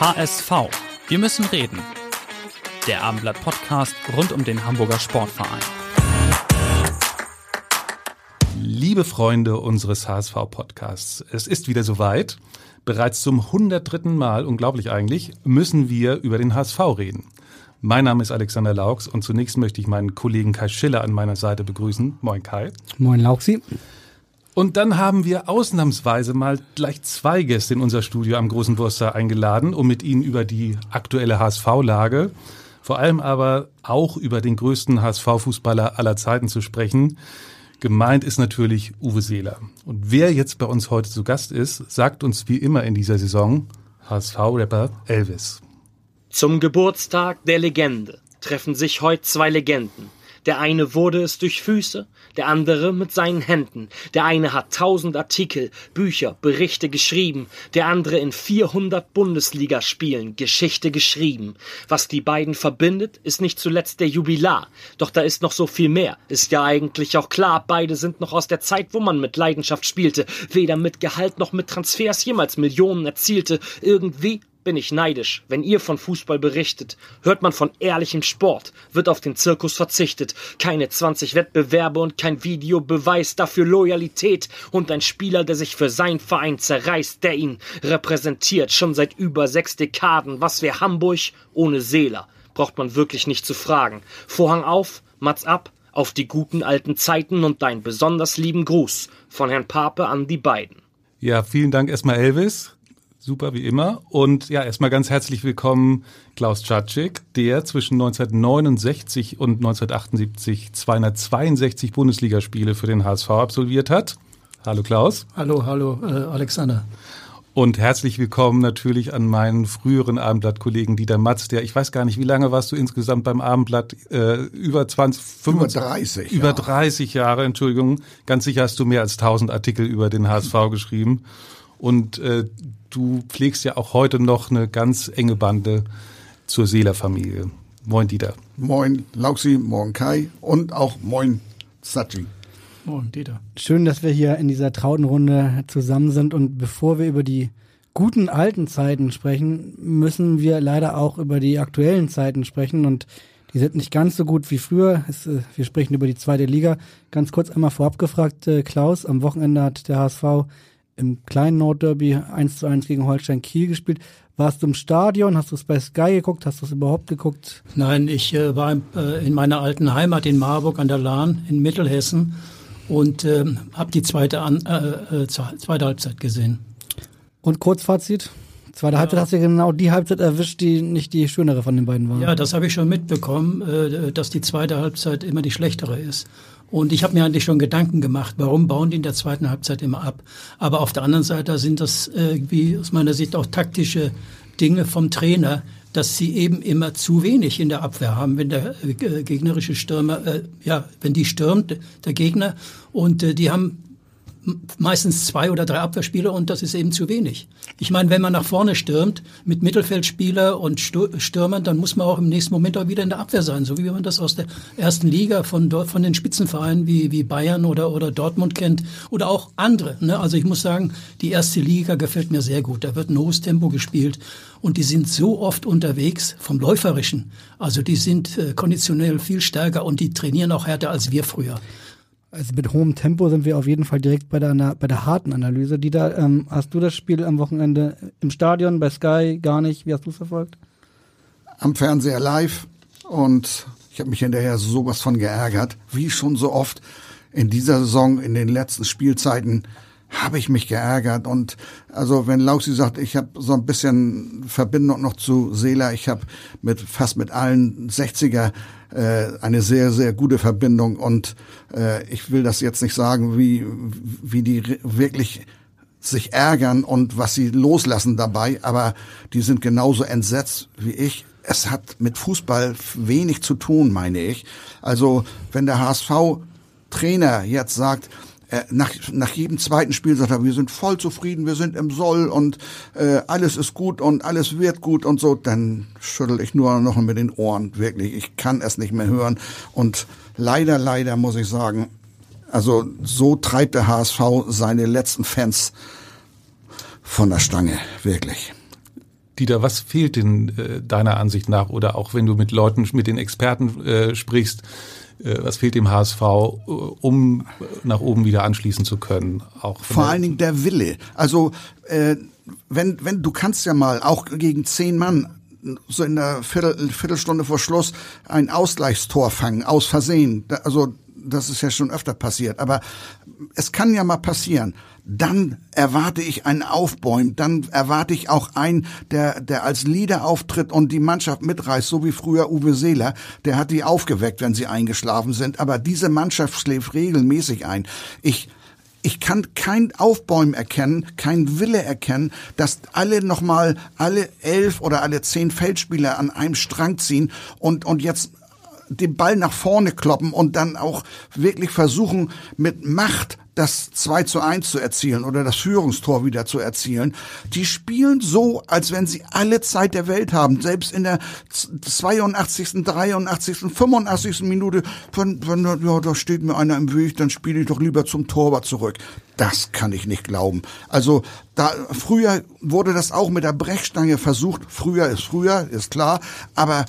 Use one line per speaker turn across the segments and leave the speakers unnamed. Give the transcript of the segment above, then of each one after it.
HSV. Wir müssen reden. Der Abendblatt Podcast rund um den Hamburger Sportverein.
Liebe Freunde unseres HSV-Podcasts, es ist wieder soweit. Bereits zum 103. Mal, unglaublich eigentlich, müssen wir über den HSV reden. Mein Name ist Alexander Laux und zunächst möchte ich meinen Kollegen Kai Schiller an meiner Seite begrüßen. Moin Kai.
Moin Lauxi.
Und dann haben wir ausnahmsweise mal gleich zwei Gäste in unser Studio am Großen Wurster eingeladen, um mit ihnen über die aktuelle HSV-Lage, vor allem aber auch über den größten HSV-Fußballer aller Zeiten zu sprechen. Gemeint ist natürlich Uwe Seeler. Und wer jetzt bei uns heute zu Gast ist, sagt uns wie immer in dieser Saison HSV-Rapper Elvis.
Zum Geburtstag der Legende treffen sich heute zwei Legenden. Der eine wurde es durch Füße, der andere mit seinen Händen. Der eine hat tausend Artikel, Bücher, Berichte geschrieben, der andere in 400 Bundesligaspielen Geschichte geschrieben. Was die beiden verbindet, ist nicht zuletzt der Jubilar. Doch da ist noch so viel mehr. Ist ja eigentlich auch klar, beide sind noch aus der Zeit, wo man mit Leidenschaft spielte, weder mit Gehalt noch mit Transfers jemals Millionen erzielte. Irgendwie bin ich neidisch. Wenn ihr von Fußball berichtet, hört man von ehrlichem Sport, wird auf den Zirkus verzichtet. Keine 20 Wettbewerbe und kein Videobeweis, dafür Loyalität und ein Spieler, der sich für sein Verein zerreißt, der ihn repräsentiert, schon seit über sechs Dekaden. Was wäre Hamburg ohne Seeler? Braucht man wirklich nicht zu fragen. Vorhang auf, Mats ab, auf die guten alten Zeiten und deinen besonders lieben Gruß von Herrn Pape an die beiden.
Ja, vielen Dank erstmal Elvis. Super wie immer. Und ja, erstmal ganz herzlich willkommen Klaus Czatschik, der zwischen 1969 und 1978 262 Bundesligaspiele für den HSV absolviert hat. Hallo Klaus.
Hallo, hallo äh, Alexander.
Und herzlich willkommen natürlich an meinen früheren Abendblatt-Kollegen Dieter Matz, der, ich weiß gar nicht, wie lange warst du insgesamt beim Abendblatt? Äh, über 20, 25,
über 30.
Über 30 Jahre, Entschuldigung. Ganz sicher hast du mehr als 1000 Artikel über den HSV geschrieben. Und äh, du pflegst ja auch heute noch eine ganz enge Bande zur Seeler-Familie. Moin, Dieter.
Moin, Lauxi, moin, Kai und auch moin, Sachi.
Moin, Dieter. Schön, dass wir hier in dieser trauten Runde zusammen sind und bevor wir über die guten alten Zeiten sprechen, müssen wir leider auch über die aktuellen Zeiten sprechen und die sind nicht ganz so gut wie früher. Es, äh, wir sprechen über die zweite Liga. Ganz kurz einmal vorab gefragt, äh, Klaus, am Wochenende hat der HSV im kleinen Nordderby 1 zu 1 gegen Holstein Kiel gespielt. Warst du im Stadion? Hast du es bei Sky geguckt? Hast du es überhaupt geguckt?
Nein, ich äh, war äh, in meiner alten Heimat in Marburg an der Lahn in Mittelhessen und äh, habe die zweite, an, äh, äh, zweite Halbzeit gesehen.
Und Kurzfazit? Zweite ja. Halbzeit hast du genau die Halbzeit erwischt, die nicht die schönere von den beiden war.
Ja, das habe ich schon mitbekommen, äh, dass die zweite Halbzeit immer die schlechtere ist. Und ich habe mir eigentlich schon Gedanken gemacht, warum bauen die in der zweiten Halbzeit immer ab. Aber auf der anderen Seite sind das irgendwie aus meiner Sicht auch taktische Dinge vom Trainer, dass sie eben immer zu wenig in der Abwehr haben, wenn der äh, gegnerische Stürmer, äh, ja, wenn die stürmt, der Gegner, und äh, die haben meistens zwei oder drei Abwehrspieler und das ist eben zu wenig. Ich meine, wenn man nach vorne stürmt mit Mittelfeldspieler und Stürmern, dann muss man auch im nächsten Moment auch wieder in der Abwehr sein, so wie man das aus der ersten Liga von von den Spitzenvereinen wie wie Bayern oder oder Dortmund kennt oder auch andere. Ne? Also ich muss sagen, die erste Liga gefällt mir sehr gut. Da wird ein hohes Tempo gespielt und die sind so oft unterwegs vom läuferischen. Also die sind äh, konditionell viel stärker und die trainieren auch härter als wir früher.
Also mit hohem Tempo sind wir auf jeden Fall direkt bei der, bei der harten Analyse. Dieter, ähm, hast du das Spiel am Wochenende im Stadion, bei Sky, gar nicht? Wie hast du es verfolgt?
Am Fernseher live und ich habe mich hinterher sowas von geärgert, wie schon so oft in dieser Saison, in den letzten Spielzeiten habe ich mich geärgert und also wenn Lausi sagt, ich habe so ein bisschen Verbindung noch zu Seela, ich habe mit fast mit allen 60er äh, eine sehr sehr gute Verbindung und äh, ich will das jetzt nicht sagen, wie wie die wirklich sich ärgern und was sie loslassen dabei, aber die sind genauso entsetzt wie ich. Es hat mit Fußball wenig zu tun, meine ich. Also wenn der HSV Trainer jetzt sagt, nach, nach jedem zweiten Spiel sagt er, wir sind voll zufrieden, wir sind im Soll und äh, alles ist gut und alles wird gut und so, dann schüttel ich nur noch mit den Ohren, wirklich. Ich kann es nicht mehr hören. Und leider, leider muss ich sagen, also so treibt der HSV seine letzten Fans von der Stange, wirklich.
Dieter, was fehlt denn äh, deiner Ansicht nach oder auch wenn du mit Leuten, mit den Experten äh, sprichst, äh, was fehlt dem HSV, äh, um nach oben wieder anschließen zu können?
Auch Vor allen Dingen der Wille. Also äh, wenn, wenn du kannst ja mal auch gegen zehn Mann so in der Viertel, Viertelstunde vor Schluss ein Ausgleichstor fangen, aus Versehen. Also das ist ja schon öfter passiert. Aber es kann ja mal passieren dann erwarte ich ein Aufbäumen, dann erwarte ich auch einen, der, der als Leader auftritt und die Mannschaft mitreißt, so wie früher Uwe Seeler, der hat die aufgeweckt, wenn sie eingeschlafen sind, aber diese Mannschaft schläft regelmäßig ein. Ich ich kann kein Aufbäumen erkennen, kein Wille erkennen, dass alle nochmal, alle elf oder alle zehn Feldspieler an einem Strang ziehen und, und jetzt den Ball nach vorne kloppen und dann auch wirklich versuchen, mit Macht das 2 zu 1 zu erzielen oder das Führungstor wieder zu erzielen. Die spielen so, als wenn sie alle Zeit der Welt haben. Selbst in der 82., 83., 85. Minute, wenn, wenn ja, da steht mir einer im Weg, dann spiele ich doch lieber zum Torwart zurück. Das kann ich nicht glauben. Also da früher wurde das auch mit der Brechstange versucht. Früher ist früher, ist klar. Aber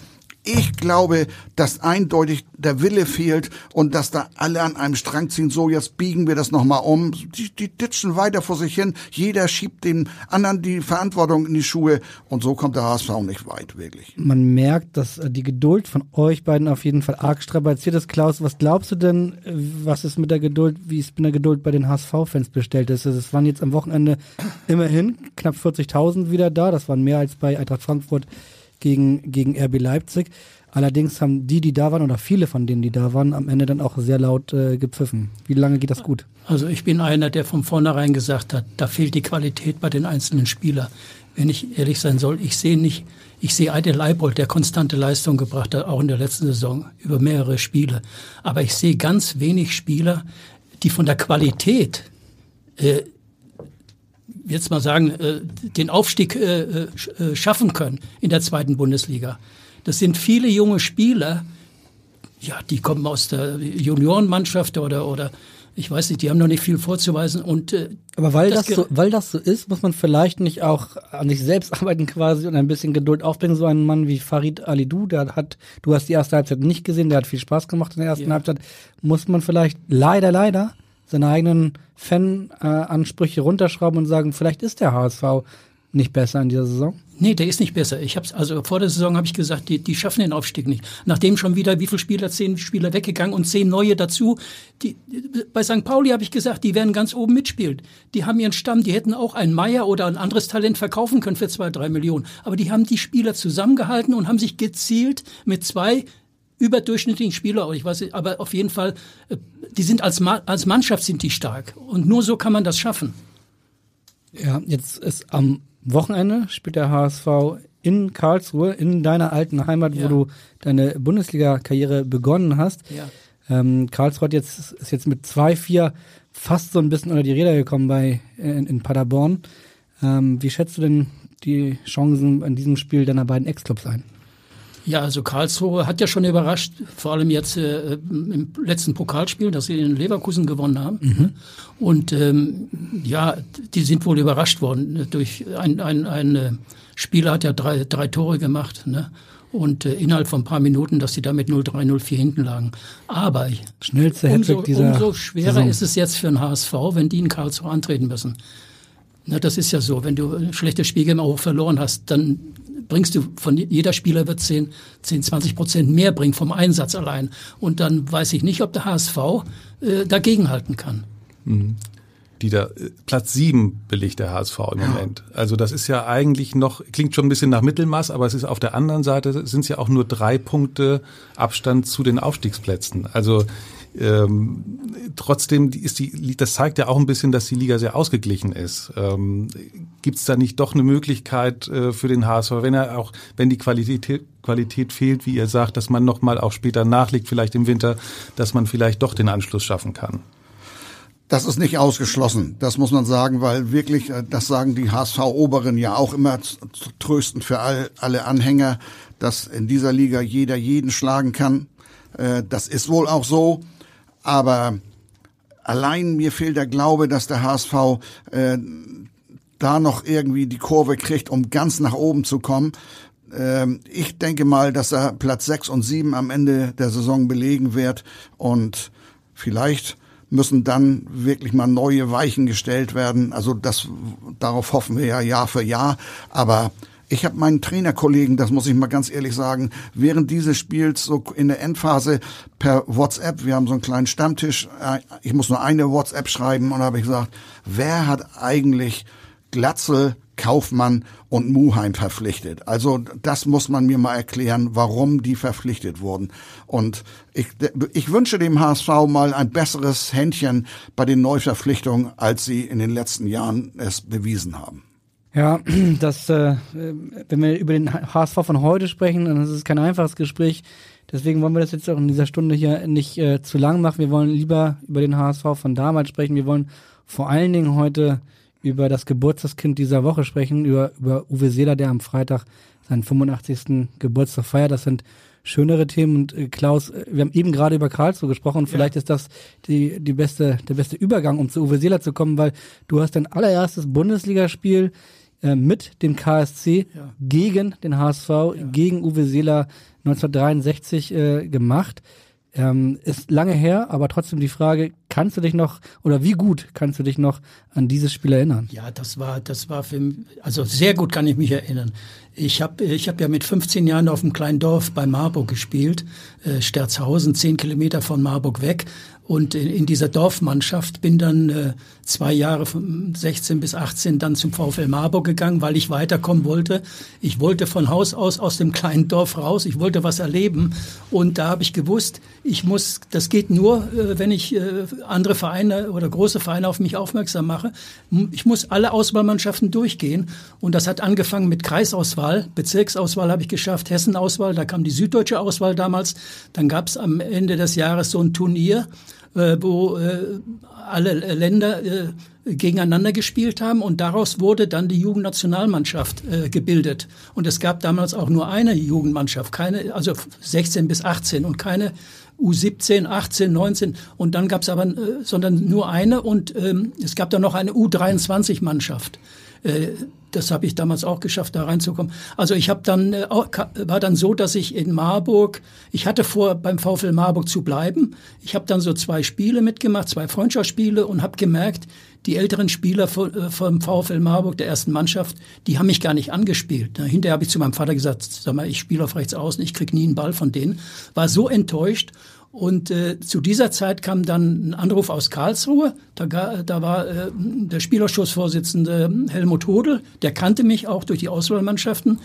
ich glaube, dass eindeutig der Wille fehlt und dass da alle an einem Strang ziehen. So, jetzt biegen wir das nochmal um. Die, die ditschen weiter vor sich hin. Jeder schiebt dem anderen die Verantwortung in die Schuhe. Und so kommt der HSV nicht weit, wirklich.
Man merkt, dass äh, die Geduld von euch beiden auf jeden Fall arg strapaziert ist. Klaus, was glaubst du denn, äh, was ist mit der Geduld, wie es mit der Geduld bei den HSV-Fans bestellt ist? Es waren jetzt am Wochenende immerhin knapp 40.000 wieder da. Das waren mehr als bei Eintracht Frankfurt gegen, gegen RB Leipzig. Allerdings haben die, die da waren, oder viele von denen, die da waren, am Ende dann auch sehr laut äh, gepfiffen. Wie lange geht das gut?
Also ich bin einer, der von vornherein gesagt hat, da fehlt die Qualität bei den einzelnen Spielern. Wenn ich ehrlich sein soll, ich sehe nicht, ich sehe Eide Leibold, der konstante Leistung gebracht hat, auch in der letzten Saison, über mehrere Spiele. Aber ich sehe ganz wenig Spieler, die von der Qualität äh, jetzt mal sagen, äh, den Aufstieg äh, äh, schaffen können in der zweiten Bundesliga. Das sind viele junge Spieler, ja, die kommen aus der Juniorenmannschaft oder, oder ich weiß nicht, die haben noch nicht viel vorzuweisen. Und, äh,
Aber weil das, das so, weil das so ist, muss man vielleicht nicht auch an sich selbst arbeiten quasi und ein bisschen Geduld aufbringen. So ein Mann wie Farid Alidou, der hat, du hast die erste Halbzeit nicht gesehen, der hat viel Spaß gemacht in der ersten ja. Halbzeit. Muss man vielleicht leider, leider seine eigenen Fan-Ansprüche runterschrauben und sagen, vielleicht ist der HSV nicht besser in dieser Saison?
Nee, der ist nicht besser. Ich hab's, also vor der Saison habe ich gesagt, die, die schaffen den Aufstieg nicht. Nachdem schon wieder wie viele Spieler, zehn Spieler weggegangen und zehn neue dazu. Die, bei St. Pauli habe ich gesagt, die werden ganz oben mitspielen. Die haben ihren Stamm, die hätten auch einen Meier oder ein anderes Talent verkaufen können für zwei, drei Millionen. Aber die haben die Spieler zusammengehalten und haben sich gezielt mit zwei überdurchschnittlichen Spieler, ich weiß, aber auf jeden Fall, äh, die sind als, Ma als Mannschaft sind die stark. Und nur so kann man das schaffen.
Ja, jetzt ist am Wochenende spielt der HSV in Karlsruhe, in deiner alten Heimat, ja. wo du deine Bundesliga-Karriere begonnen hast. Ja. Ähm, Karlsruhe hat jetzt, ist jetzt mit 2-4 fast so ein bisschen unter die Räder gekommen bei, in, in Paderborn. Ähm, wie schätzt du denn die Chancen in diesem Spiel deiner beiden Ex-Clubs ein?
Ja, also Karlsruhe hat ja schon überrascht, vor allem jetzt äh, im letzten Pokalspiel, dass sie in Leverkusen gewonnen haben. Mhm. Und ähm, ja, die sind wohl überrascht worden durch ein, ein, ein äh, Spieler hat ja drei, drei Tore gemacht. Ne? Und äh, innerhalb von ein paar Minuten, dass sie damit 0-3, 0-4 hinten lagen. Aber
Schnellste
umso, umso schwerer Saison. ist es jetzt für den HSV, wenn die in Karlsruhe antreten müssen. Na, das ist ja so, wenn du ein schlechtes Spiel immer hoch verloren hast, dann bringst du von jeder Spieler wird 10, 10 20 Prozent mehr bringen vom Einsatz allein. Und dann weiß ich nicht, ob der HSV äh, dagegenhalten kann.
Mhm. Die da, äh, Platz sieben belegt der HSV im Moment. Also das ist ja eigentlich noch, klingt schon ein bisschen nach Mittelmaß, aber es ist auf der anderen Seite sind es ja auch nur drei Punkte Abstand zu den Aufstiegsplätzen. Also Ähm, trotzdem ist die, das zeigt ja auch ein bisschen, dass die Liga sehr ausgeglichen ist. Ähm, Gibt es da nicht doch eine Möglichkeit äh, für den HSV, wenn er auch, wenn die Qualität, Qualität fehlt, wie ihr sagt, dass man noch mal auch später nachlegt, vielleicht im Winter, dass man vielleicht doch den Anschluss schaffen kann?
Das ist nicht ausgeschlossen, das muss man sagen, weil wirklich, äh, das sagen die HSV-Oberen ja auch immer tröstend für all, alle Anhänger, dass in dieser Liga jeder jeden schlagen kann. Äh, das ist wohl auch so, aber allein mir fehlt der Glaube, dass der HSV äh, da noch irgendwie die Kurve kriegt, um ganz nach oben zu kommen. Ähm, ich denke mal, dass er Platz sechs und sieben am Ende der Saison belegen wird und vielleicht müssen dann wirklich mal neue Weichen gestellt werden. Also das, darauf hoffen wir ja Jahr für Jahr. Aber ich habe meinen Trainerkollegen, das muss ich mal ganz ehrlich sagen, während dieses Spiels so in der Endphase per WhatsApp, wir haben so einen kleinen Stammtisch, äh, ich muss nur eine WhatsApp schreiben und habe ich gesagt, wer hat eigentlich Glatzel, Kaufmann und Muheim verpflichtet. Also das muss man mir mal erklären, warum die verpflichtet wurden. Und ich, ich wünsche dem HSV mal ein besseres Händchen bei den Neuverpflichtungen, als sie in den letzten Jahren es bewiesen haben.
Ja, das, äh, wenn wir über den HSV von heute sprechen, dann ist es kein einfaches Gespräch. Deswegen wollen wir das jetzt auch in dieser Stunde hier nicht äh, zu lang machen. Wir wollen lieber über den HSV von damals sprechen. Wir wollen vor allen Dingen heute über das Geburtstagskind dieser Woche sprechen, über, über Uwe Seeler, der am Freitag seinen 85. Geburtstag feiert. Das sind schönere Themen. Und äh, Klaus, äh, wir haben eben gerade über Karlsruhe gesprochen und vielleicht ja. ist das die, die beste, der beste Übergang, um zu Uwe Seeler zu kommen, weil du hast dein allererstes Bundesligaspiel äh, mit dem KSC ja. gegen den HSV, ja. gegen Uwe Seeler 1963 äh, gemacht. Ähm, ist lange her, aber trotzdem die Frage, kannst du dich noch oder wie gut kannst du dich noch an dieses Spiel erinnern?
Ja, das war, das war für mich, also sehr gut kann ich mich erinnern. Ich habe ich hab ja mit 15 Jahren auf einem kleinen Dorf bei Marburg gespielt, äh, Sterzhausen, zehn Kilometer von Marburg weg. Und in, dieser Dorfmannschaft bin dann äh, zwei Jahre von 16 bis 18 dann zum VfL Marburg gegangen, weil ich weiterkommen wollte. Ich wollte von Haus aus aus dem kleinen Dorf raus. Ich wollte was erleben. Und da habe ich gewusst, ich muss, das geht nur, äh, wenn ich äh, andere Vereine oder große Vereine auf mich aufmerksam mache. Ich muss alle Auswahlmannschaften durchgehen. Und das hat angefangen mit Kreisauswahl, Bezirksauswahl habe ich geschafft, Hessenauswahl, da kam die süddeutsche Auswahl damals. Dann gab es am Ende des Jahres so ein Turnier wo äh, alle Länder äh, gegeneinander gespielt haben und daraus wurde dann die Jugendnationalmannschaft äh, gebildet. Und es gab damals auch nur eine Jugendmannschaft, keine, also 16 bis 18 und keine U17, 18, 19 und dann gab es aber, äh, sondern nur eine und ähm, es gab dann noch eine U23-Mannschaft. Äh, das habe ich damals auch geschafft, da reinzukommen. Also ich habe dann äh, war dann so, dass ich in Marburg, ich hatte vor beim VfL Marburg zu bleiben. Ich habe dann so zwei Spiele mitgemacht, zwei Freundschaftsspiele und habe gemerkt, die älteren Spieler äh, vom VfL Marburg der ersten Mannschaft, die haben mich gar nicht angespielt. Hinterher habe ich zu meinem Vater gesagt, sag mal, ich spiele auf rechts außen, ich krieg nie einen Ball von denen. War so enttäuscht und äh, zu dieser Zeit kam dann ein Anruf aus Karlsruhe. Da, da war äh, der Spielausschussvorsitzende Helmut Hodel, der kannte mich auch durch die Auswahlmannschaften.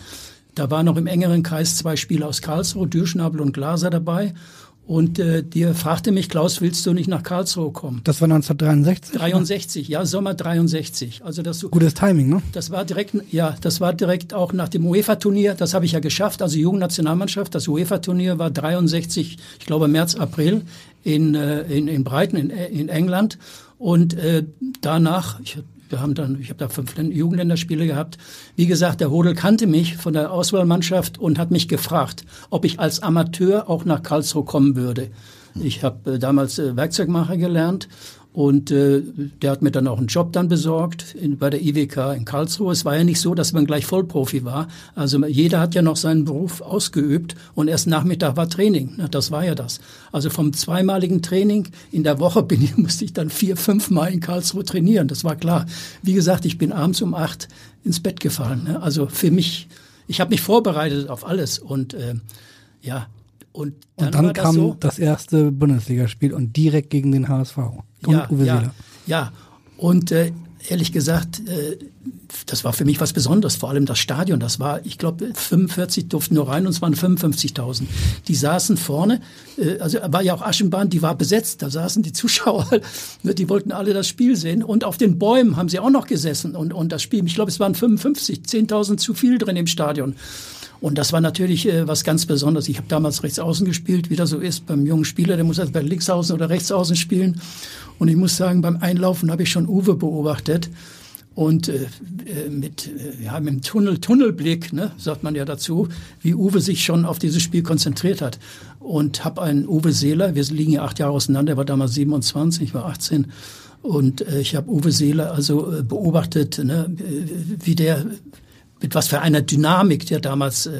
Da waren noch im engeren Kreis zwei Spieler aus Karlsruhe, Dürschnabel und Glaser dabei. Und äh, dir fragte mich, Klaus, willst du nicht nach Karlsruhe kommen?
Das war 1963?
63, ja, Sommer 63. Also das
Gutes Timing, ne?
Das war direkt, ja, das war direkt auch nach dem UEFA-Turnier. Das habe ich ja geschafft. Also Jugendnationalmannschaft. Das UEFA-Turnier war 63, ich glaube März, April in äh, in, in Brighton in, in England. Und äh, danach, ich wir haben dann, ich habe da fünf Jugendländerspiele gehabt. Wie gesagt, der Hodel kannte mich von der Auswahlmannschaft und hat mich gefragt, ob ich als Amateur auch nach Karlsruhe kommen würde. Ich habe äh, damals äh, Werkzeugmacher gelernt und äh, der hat mir dann auch einen Job dann besorgt in, bei der IWK in Karlsruhe. Es war ja nicht so, dass man gleich Vollprofi war. Also jeder hat ja noch seinen Beruf ausgeübt und erst Nachmittag war Training. Das war ja das. Also vom zweimaligen Training in der Woche bin ich, musste ich dann vier, fünf Mal in Karlsruhe trainieren. Das war klar. Wie gesagt, ich bin abends um acht ins Bett gefallen. Ne? Also für mich, ich habe mich vorbereitet auf alles und äh, ja,
und dann, und dann kam das, so, das erste Bundesligaspiel und direkt gegen den HSV.
Und ja, Uwe ja, ja. Und äh, ehrlich gesagt, äh, das war für mich was Besonderes, vor allem das Stadion. Das war, ich glaube, 45 durften nur rein und es waren 55.000. Die saßen vorne, äh, also war ja auch Aschenbahn, die war besetzt, da saßen die Zuschauer, ne, die wollten alle das Spiel sehen und auf den Bäumen haben sie auch noch gesessen und, und das Spiel, ich glaube, es waren 55, 10.000 zu viel drin im Stadion. Und das war natürlich äh, was ganz Besonderes. Ich habe damals rechts außen gespielt, wie das so ist beim jungen Spieler, der muss also bei links außen oder rechts außen spielen. Und ich muss sagen, beim Einlaufen habe ich schon Uwe beobachtet. Und äh, äh mit, äh, ja, mit dem Tunnel, Tunnelblick, ne, sagt man ja dazu, wie Uwe sich schon auf dieses Spiel konzentriert hat. Und habe einen Uwe Seeler, wir liegen ja acht Jahre auseinander, er war damals 27, ich war 18. Und äh, ich habe Uwe Seeler also äh, beobachtet, ne, äh, wie der mit was für einer Dynamik der damals äh,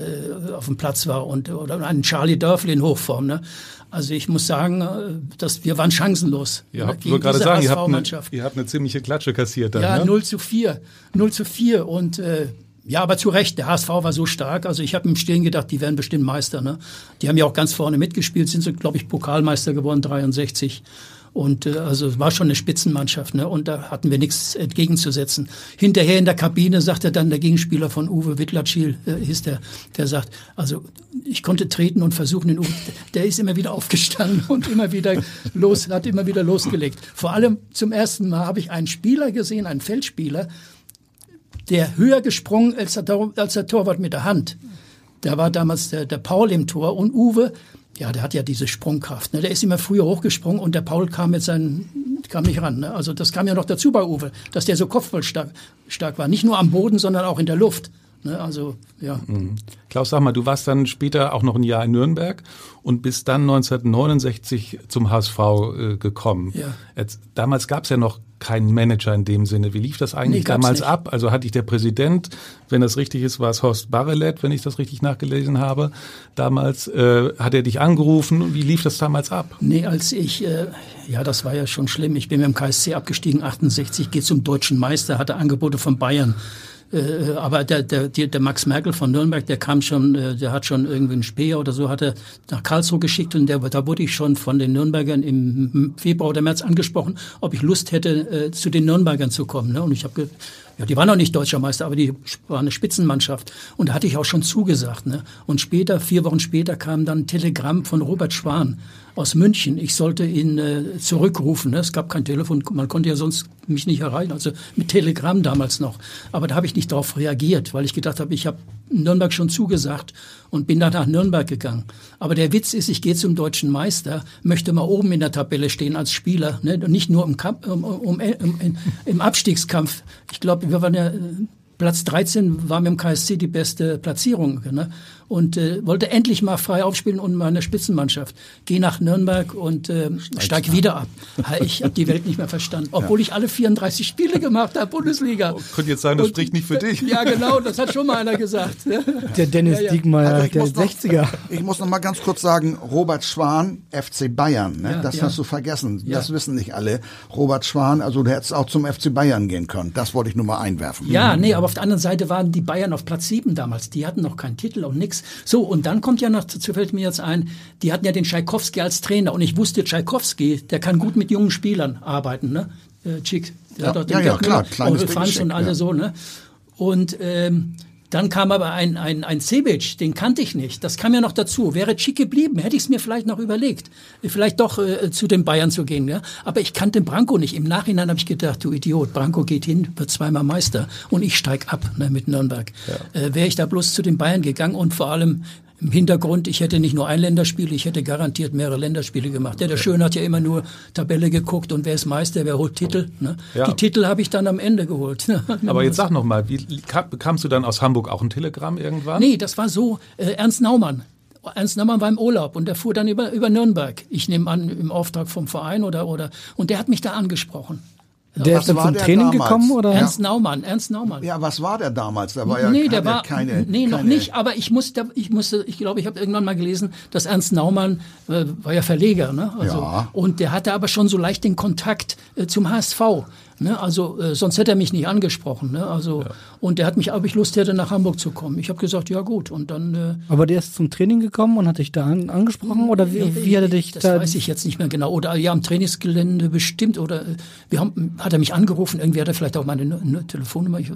auf dem Platz war und oder einen Charlie Dörfli in Hochform. Ne? Also ich muss sagen, äh, dass wir waren chancenlos.
Ihr habt, gegen gerade sagen, ihr habt, eine, ihr habt eine ziemliche Klatsche kassiert dann.
Ja,
ne?
0 zu 4. 0 zu 4 und äh, ja, aber zu Recht, der HSV war so stark. Also ich habe im Stillen gedacht, die werden bestimmt Meister. Ne? Die haben ja auch ganz vorne mitgespielt, sind so, glaube ich, Pokalmeister geworden, 63. Und äh, also war schon eine Spitzenmannschaft, ne? Und da hatten wir nichts entgegenzusetzen. Hinterher in der Kabine sagte dann der Gegenspieler von Uwe Wittlatschil, äh, hieß der, der sagt, also ich konnte treten und versuchen, den Uwe, der ist immer wieder aufgestanden und immer wieder los, hat immer wieder losgelegt. Vor allem zum ersten Mal habe ich einen Spieler gesehen, einen Feldspieler, der höher gesprungen als der, als der Torwart mit der Hand. Da war damals der, der Paul im Tor und Uwe ja, der hat ja diese Sprungkraft. Ne? Der ist immer früher hochgesprungen und der Paul kam mit seinen, kam nicht ran. Ne? Also das kam ja noch dazu bei Uwe, dass der so kopfballstark stark war. Nicht nur am Boden, sondern auch in der Luft. Ne? Also, ja.
Mhm. Klaus, sag mal, du warst dann später auch noch ein Jahr in Nürnberg und bist dann 1969 zum HSV äh, gekommen. Ja. Jetzt, damals gab es ja noch keinen Manager in dem Sinne. Wie lief das eigentlich nee, damals nicht. ab? Also hatte ich der Präsident, wenn das richtig ist, war es Horst Barrelet, wenn ich das richtig nachgelesen habe. Damals äh, hat er dich angerufen. Wie lief das damals ab?
Nee, als ich, äh, ja, das war ja schon schlimm. Ich bin mit dem KSC abgestiegen, 68, geht zum deutschen Meister, hatte Angebote von Bayern. Äh, aber der, der, der Max Merkel von Nürnberg, der kam schon, äh, der hat schon irgendwie einen Speer oder so, hat er nach Karlsruhe geschickt und der, da wurde ich schon von den Nürnbergern im Februar oder März angesprochen, ob ich Lust hätte, äh, zu den Nürnbergern zu kommen. Ne? Und ich habe ja, die waren noch nicht deutscher Meister, aber die waren eine Spitzenmannschaft. Und da hatte ich auch schon zugesagt. Ne? Und später, vier Wochen später, kam dann ein Telegramm von Robert Schwan aus München. Ich sollte ihn äh, zurückrufen. Ne? Es gab kein Telefon, man konnte ja sonst mich nicht erreichen. Also mit Telegramm damals noch. Aber da habe ich nicht darauf reagiert, weil ich gedacht habe, ich habe Nürnberg schon zugesagt und bin dann nach Nürnberg gegangen. Aber der Witz ist, ich gehe zum deutschen Meister, möchte mal oben in der Tabelle stehen als Spieler, ne? und nicht nur im, Kampf, um, um, um, im Abstiegskampf. Ich glaube, wir waren ja Platz 13 war mit dem KSC die beste Platzierung. Ne? Und äh, wollte endlich mal frei aufspielen und meine Spitzenmannschaft. Geh nach Nürnberg und äh, steig wieder ab. Ich habe die Welt nicht mehr verstanden. Obwohl ja. ich alle 34 Spiele gemacht habe, Bundesliga. Oh,
könnte jetzt sagen, das und, spricht nicht für dich.
Ja, genau, das hat schon mal einer gesagt.
Der Dennis ja, ja. Diekmeyer, also der 60er.
Noch, ich muss noch mal ganz kurz sagen, Robert Schwan, FC Bayern. Ne? Ja, das hast du vergessen. Das wissen nicht alle. Robert Schwan, also du hättest auch zum FC Bayern gehen können. Das wollte ich nur mal einwerfen.
Ja, nee, aber auf der anderen Seite waren die Bayern auf Platz 7 damals. Die hatten noch keinen Titel und nichts. So, und dann kommt ja noch, fällt mir jetzt ein, die hatten ja den Tschaikowski als Trainer. Und ich wusste, Tschaikowski, der kann gut mit jungen Spielern arbeiten, ne? Äh, Chick.
Der ja, hat doch den ja, ja, klar.
Franz und alle so, ne? Und ähm, dann kam aber ein, ein, ein Cebic, den kannte ich nicht. Das kam ja noch dazu. Wäre Chick geblieben, hätte ich es mir vielleicht noch überlegt, vielleicht doch äh, zu den Bayern zu gehen. Ja? Aber ich kannte Branko nicht. Im Nachhinein habe ich gedacht, du Idiot, Branko geht hin, wird zweimal Meister und ich steig ab ne, mit Nürnberg. Ja. Äh, Wäre ich da bloß zu den Bayern gegangen und vor allem im Hintergrund, ich hätte nicht nur ein Länderspiel, ich hätte garantiert mehrere Länderspiele gemacht. Der, der Schön hat ja immer nur Tabelle geguckt und wer ist Meister, wer holt Titel. Ne? Ja. Die Titel habe ich dann am Ende geholt.
Aber jetzt sag noch mal, wie bekamst du dann aus Hamburg auch ein Telegramm irgendwann?
Nee, das war so, äh, Ernst Naumann. Ernst Naumann war im Urlaub und der fuhr dann über, über Nürnberg. Ich nehme an, im Auftrag vom Verein oder, oder, und der hat mich da angesprochen.
Der ist dann zum Training damals? gekommen oder?
Ernst Naumann, Ernst Naumann.
Ja, was war der damals? Der war ja
nee, der war keine, nee, noch keine nicht. Aber ich musste, ich musste, ich glaube, ich habe irgendwann mal gelesen, dass Ernst Naumann äh, war ja Verleger, ne? Also, ja. Und der hatte aber schon so leicht den Kontakt äh, zum HSV. Ne? Also äh, sonst hätte er mich nicht angesprochen. Ne? Also ja. und der hat mich, ob ich Lust hätte, nach Hamburg zu kommen. Ich habe gesagt, ja gut. Und dann. Äh,
Aber der ist zum Training gekommen und hat dich da an, angesprochen oder wie, wie hat er dich
das
da?
Das weiß ich jetzt nicht mehr genau. Oder ja, am Trainingsgelände bestimmt. Oder äh, wir haben, hat er mich angerufen. Irgendwie hat er vielleicht auch meine ne, Telefonnummer. Ich,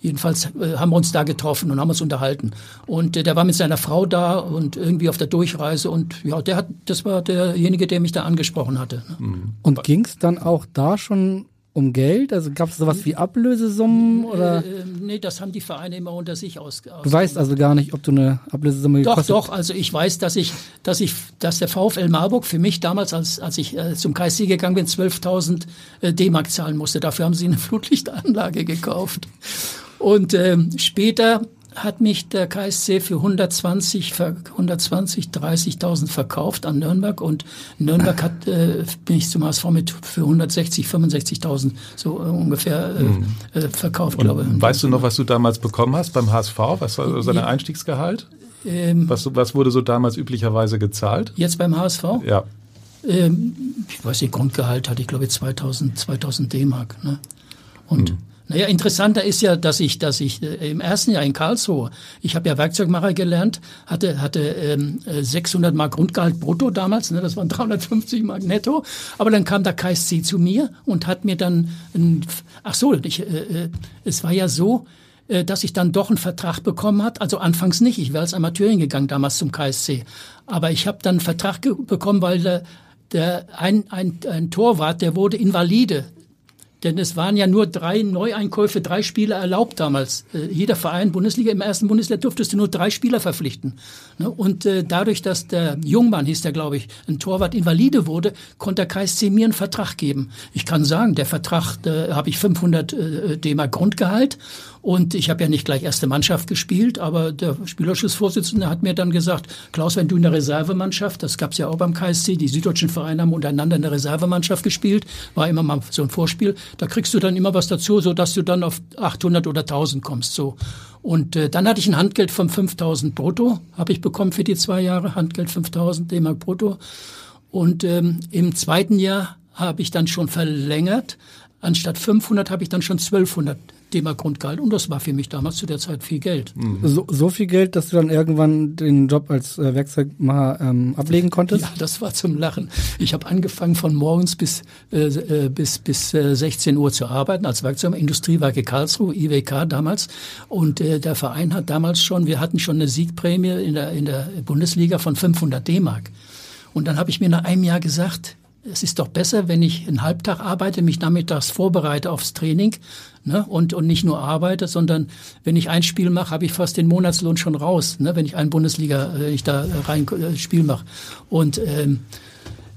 jedenfalls äh, haben wir uns da getroffen und haben uns unterhalten. Und äh, der war mit seiner Frau da und irgendwie auf der Durchreise. Und ja, der hat, das war derjenige, der mich da angesprochen hatte. Ne?
Mhm. Und ging es dann auch da schon um Geld? Also gab es sowas wie Ablösesummen oder? Äh,
nee, das haben die Vereine immer unter sich aus.
Du weißt also gar nicht, ob du eine Ablösesumme
Doch, gekostet doch. Also ich weiß, dass ich, dass ich, dass der VfL Marburg für mich damals, als als ich äh, zum KSC gegangen bin, 12.000 äh, D-Mark zahlen musste. Dafür haben sie eine Flutlichtanlage gekauft. Und äh, später hat mich der KSC für 120, 120 30.000 verkauft an Nürnberg und Nürnberg hat, äh, bin ich zum HSV mit für 160, 65.000 so ungefähr äh, mhm. äh, verkauft,
und glaube ich. Weißt du noch, was du damals bekommen hast beim HSV? Was war so dein Einstiegsgehalt? Ähm, was, was wurde so damals üblicherweise gezahlt?
Jetzt beim HSV?
Ja.
Ähm, ich weiß nicht, Grundgehalt hatte ich glaube ich 2000, 2000 D-Mark. Ne? Und mhm. Naja, interessanter ist ja, dass ich, dass ich äh, im ersten Jahr in Karlsruhe, ich habe ja Werkzeugmacher gelernt, hatte, hatte ähm, 600 Mark Grundgehalt brutto damals, ne, das waren 350 Mark netto. Aber dann kam der KSC zu mir und hat mir dann, ein, ach so, ich, äh, äh, es war ja so, äh, dass ich dann doch einen Vertrag bekommen hat. Also anfangs nicht, ich wäre als Amateur hingegangen damals zum KSC. Aber ich habe dann einen Vertrag bekommen, weil der, der ein, ein, ein Torwart, der wurde invalide denn es waren ja nur drei Neueinkäufe, drei Spieler erlaubt damals. Äh, jeder Verein, Bundesliga, im ersten Bundesliga durftest du nur drei Spieler verpflichten. Ne? Und äh, dadurch, dass der Jungmann, hieß der glaube ich, ein Torwart invalide wurde, konnte der KSC mir einen Vertrag geben. Ich kann sagen, der Vertrag, da habe ich 500 äh, D-Mark Grundgehalt und ich habe ja nicht gleich erste Mannschaft gespielt, aber der Spielerschussvorsitzende hat mir dann gesagt, Klaus, wenn du in der Reservemannschaft, das gab es ja auch beim KSC, die süddeutschen Vereine haben untereinander in der Reservemannschaft gespielt, war immer mal so ein Vorspiel, da kriegst du dann immer was dazu, so dass du dann auf 800 oder 1000 kommst, so. Und äh, dann hatte ich ein Handgeld von 5000 brutto, habe ich bekommen für die zwei Jahre, Handgeld 5000 D-Mark brutto. Und ähm, im zweiten Jahr habe ich dann schon verlängert. Anstatt 500 habe ich dann schon 1200 D-Mark Grundgehalt. Und das war für mich damals zu der Zeit viel Geld.
Mhm. So, so, viel Geld, dass du dann irgendwann den Job als äh, Werkzeugmacher ähm, ablegen konntest?
Ja, das war zum Lachen. Ich habe angefangen von morgens bis, äh, äh bis, bis äh, 16 Uhr zu arbeiten als Werkzeugmacher. Industriewerke Karlsruhe, IWK damals. Und äh, der Verein hat damals schon, wir hatten schon eine Siegprämie in der, in der Bundesliga von 500 D-Mark. Und dann habe ich mir nach einem Jahr gesagt, es ist doch besser, wenn ich einen Halbtag arbeite, mich nachmittags vorbereite aufs Training ne, und, und nicht nur arbeite, sondern wenn ich ein Spiel mache, habe ich fast den Monatslohn schon raus, ne, wenn ich ein Bundesliga, äh, ich da rein äh, Spiel mache. Und ähm,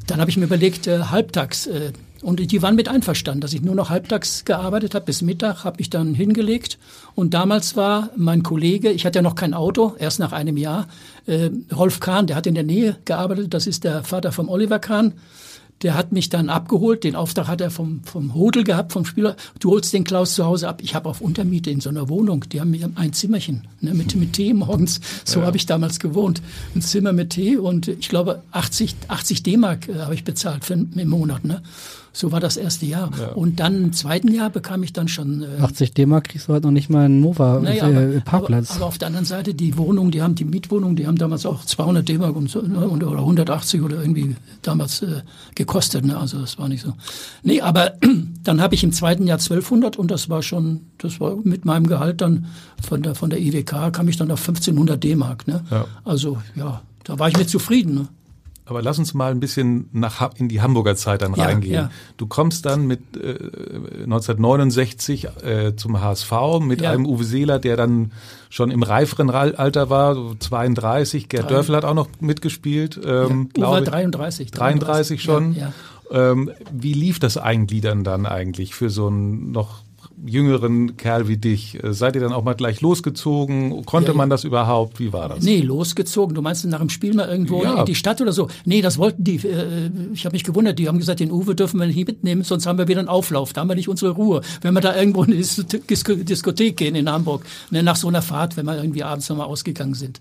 dann habe ich mir überlegt, äh, halbtags, äh, und die waren mit einverstanden, dass ich nur noch halbtags gearbeitet habe bis Mittag, habe mich dann hingelegt. Und damals war mein Kollege, ich hatte ja noch kein Auto, erst nach einem Jahr, äh, Rolf Kahn, der hat in der Nähe gearbeitet, das ist der Vater von Oliver Kahn. Der hat mich dann abgeholt. Den Auftrag hat er vom, vom Hodel gehabt, vom Spieler. Du holst den Klaus zu Hause ab. Ich habe auf Untermiete in so einer Wohnung. Die haben ein Zimmerchen ne, mit, mit Tee morgens. So ja. habe ich damals gewohnt. Ein Zimmer mit Tee und ich glaube 80, 80 D-Mark äh, habe ich bezahlt für, im Monat. Ne? So war das erste Jahr. Ja. Und dann im zweiten Jahr bekam ich dann schon.
Äh, 80 D-Mark kriegst du heute noch nicht mal einen Nova naja, äh, Parkplatz.
Aber, aber, auf der anderen Seite, die Wohnung, die haben die Mietwohnung, die haben damals auch 200 D-Mark ne, oder 180 oder irgendwie damals äh, gekostet. Ne? Also das war nicht so. Nee, aber dann habe ich im zweiten Jahr 1200 und das war schon, das war mit meinem Gehalt dann von der, von der IWK kam ich dann auf 1500 D-Mark. Ne? Ja. Also ja, da war ich mir zufrieden. Ne?
Aber lass uns mal ein bisschen nach, in die Hamburger Zeit dann ja, reingehen. Ja. Du kommst dann mit äh, 1969 äh, zum HSV mit ja. einem Uwe Seeler, der dann schon im reiferen Alter war, so 32. Gerd Drei. Dörfel hat auch noch mitgespielt.
Ähm, ja, Uwe 33,
33. 33 schon. Ähm, wie lief das Eingliedern dann eigentlich für so ein noch jüngeren Kerl wie dich. Äh, seid ihr dann auch mal gleich losgezogen? Konnte ja, man das überhaupt? Wie war das?
Nee, losgezogen. Du meinst nach dem Spiel mal irgendwo ja. in die Stadt oder so? Nee, das wollten die. Äh, ich habe mich gewundert. Die haben gesagt, den Uwe dürfen wir nicht mitnehmen, sonst haben wir wieder einen Auflauf. Da haben wir nicht unsere Ruhe. Wenn wir da irgendwo in eine Diskothek gehen in Hamburg, ne, nach so einer Fahrt, wenn wir irgendwie abends nochmal ausgegangen sind.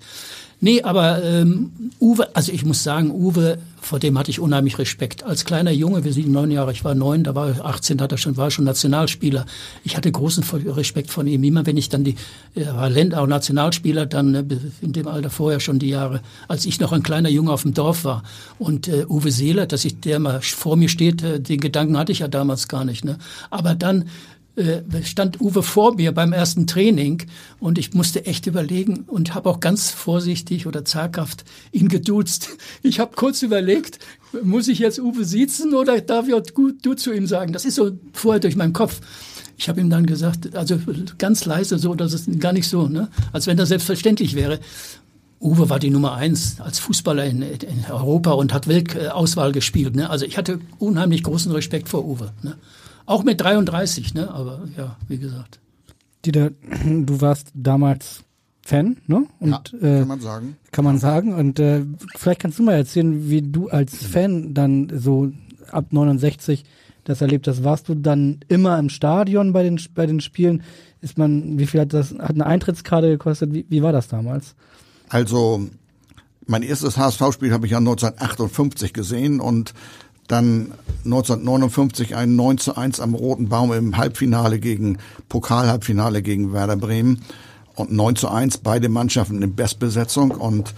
Nee, aber ähm, Uwe, also ich muss sagen, Uwe, vor dem hatte ich unheimlich Respekt. Als kleiner Junge, wir sind neun Jahre, ich war neun, da war er 18, hat er schon, war schon Nationalspieler. Ich hatte großen Respekt von ihm. Immer wenn ich dann die, er war Länder- und Nationalspieler, dann äh, in dem Alter vorher schon die Jahre, als ich noch ein kleiner Junge auf dem Dorf war. Und äh, Uwe Seeler, dass ich der mal vor mir steht, äh, den Gedanken hatte ich ja damals gar nicht. Ne? Aber dann stand Uwe vor mir beim ersten Training und ich musste echt überlegen und habe auch ganz vorsichtig oder zaghaft ihn geduzt. Ich habe kurz überlegt, muss ich jetzt Uwe siezen oder darf ich auch du zu ihm sagen? Das ist so vorher durch meinen Kopf. Ich habe ihm dann gesagt, also ganz leise so, dass es gar nicht so, ne? als wenn das selbstverständlich wäre. Uwe war die Nummer eins als Fußballer in, in Europa und hat Weltauswahl gespielt. Ne? Also ich hatte unheimlich großen Respekt vor Uwe. Ne? Auch mit 33, ne? Aber ja, wie gesagt.
Dieter, du warst damals Fan, ne?
Und, ja, kann äh, man sagen.
Kann man sagen. Und äh, vielleicht kannst du mal erzählen, wie du als Fan dann so ab 69 das erlebt hast. Warst du dann immer im Stadion bei den bei den Spielen? Ist man, wie viel hat das, hat eine Eintrittskarte gekostet? Wie, wie war das damals?
Also, mein erstes HSV-Spiel habe ich ja 1958 gesehen und dann 1959 ein 9 zu 1 am Roten Baum im Halbfinale gegen, Pokalhalbfinale gegen Werder Bremen. Und 9 zu 1, beide Mannschaften in Bestbesetzung. Und,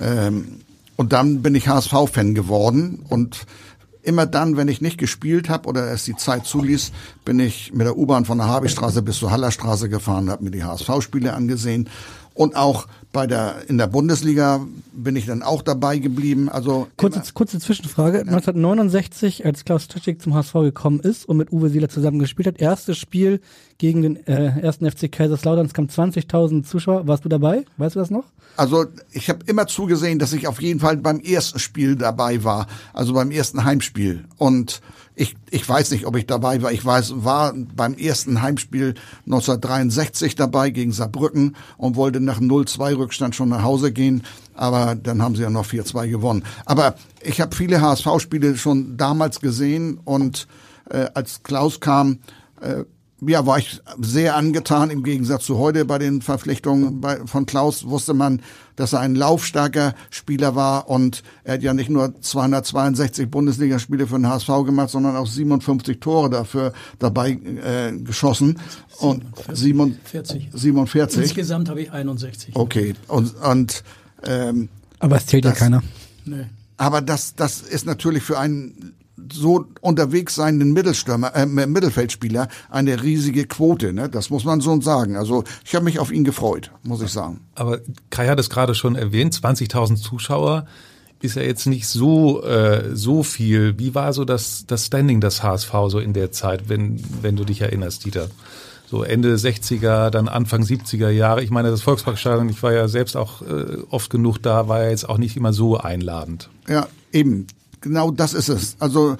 ähm, und dann bin ich HSV-Fan geworden. Und immer dann, wenn ich nicht gespielt habe oder es die Zeit zuließ, bin ich mit der U-Bahn von der Habigstraße bis zur Hallerstraße gefahren, habe mir die HSV-Spiele angesehen und auch bei der, in der Bundesliga bin ich dann auch dabei geblieben. Also
kurze, kurze Zwischenfrage. Ja. 1969, als Klaus Tschik zum HSV gekommen ist und mit Uwe Sieler zusammen gespielt hat, erstes Spiel gegen den äh, ersten FC Kaiserslautern, es kamen 20.000 Zuschauer. Warst du dabei? Weißt du das noch?
Also ich habe immer zugesehen, dass ich auf jeden Fall beim ersten Spiel dabei war, also beim ersten Heimspiel. Und ich, ich weiß nicht, ob ich dabei war. Ich weiß, war beim ersten Heimspiel 1963 dabei gegen Saarbrücken und wollte nach 0-2 Rückstand schon nach Hause gehen. Aber dann haben sie ja noch 4-2 gewonnen. Aber ich habe viele HSV-Spiele schon damals gesehen und äh, als Klaus kam, äh, ja, war ich sehr angetan. Im Gegensatz zu heute bei den Verpflichtungen bei, von Klaus wusste man, dass er ein laufstarker Spieler war und er hat ja nicht nur 262 Bundesligaspiele für den HSV gemacht, sondern auch 57 Tore dafür dabei äh, geschossen.
47. Und 47.
47.
Insgesamt habe ich 61.
Okay. Und, und ähm,
aber es zählt das, ja keiner.
Nee. Aber das, das ist natürlich für einen so unterwegs seienden Mittelstürmer, äh, Mittelfeldspieler eine riesige Quote. Ne? Das muss man so sagen. Also ich habe mich auf ihn gefreut, muss ich sagen.
Aber Kai hat es gerade schon erwähnt, 20.000 Zuschauer ist ja jetzt nicht so äh, so viel. Wie war so das das Standing des HSV so in der Zeit, wenn wenn du dich erinnerst, Dieter? So Ende 60er, dann Anfang 70er Jahre. Ich meine, das Volksparkstadion, ich war ja selbst auch äh, oft genug da, war ja jetzt auch nicht immer so einladend.
Ja, eben genau das ist es. Also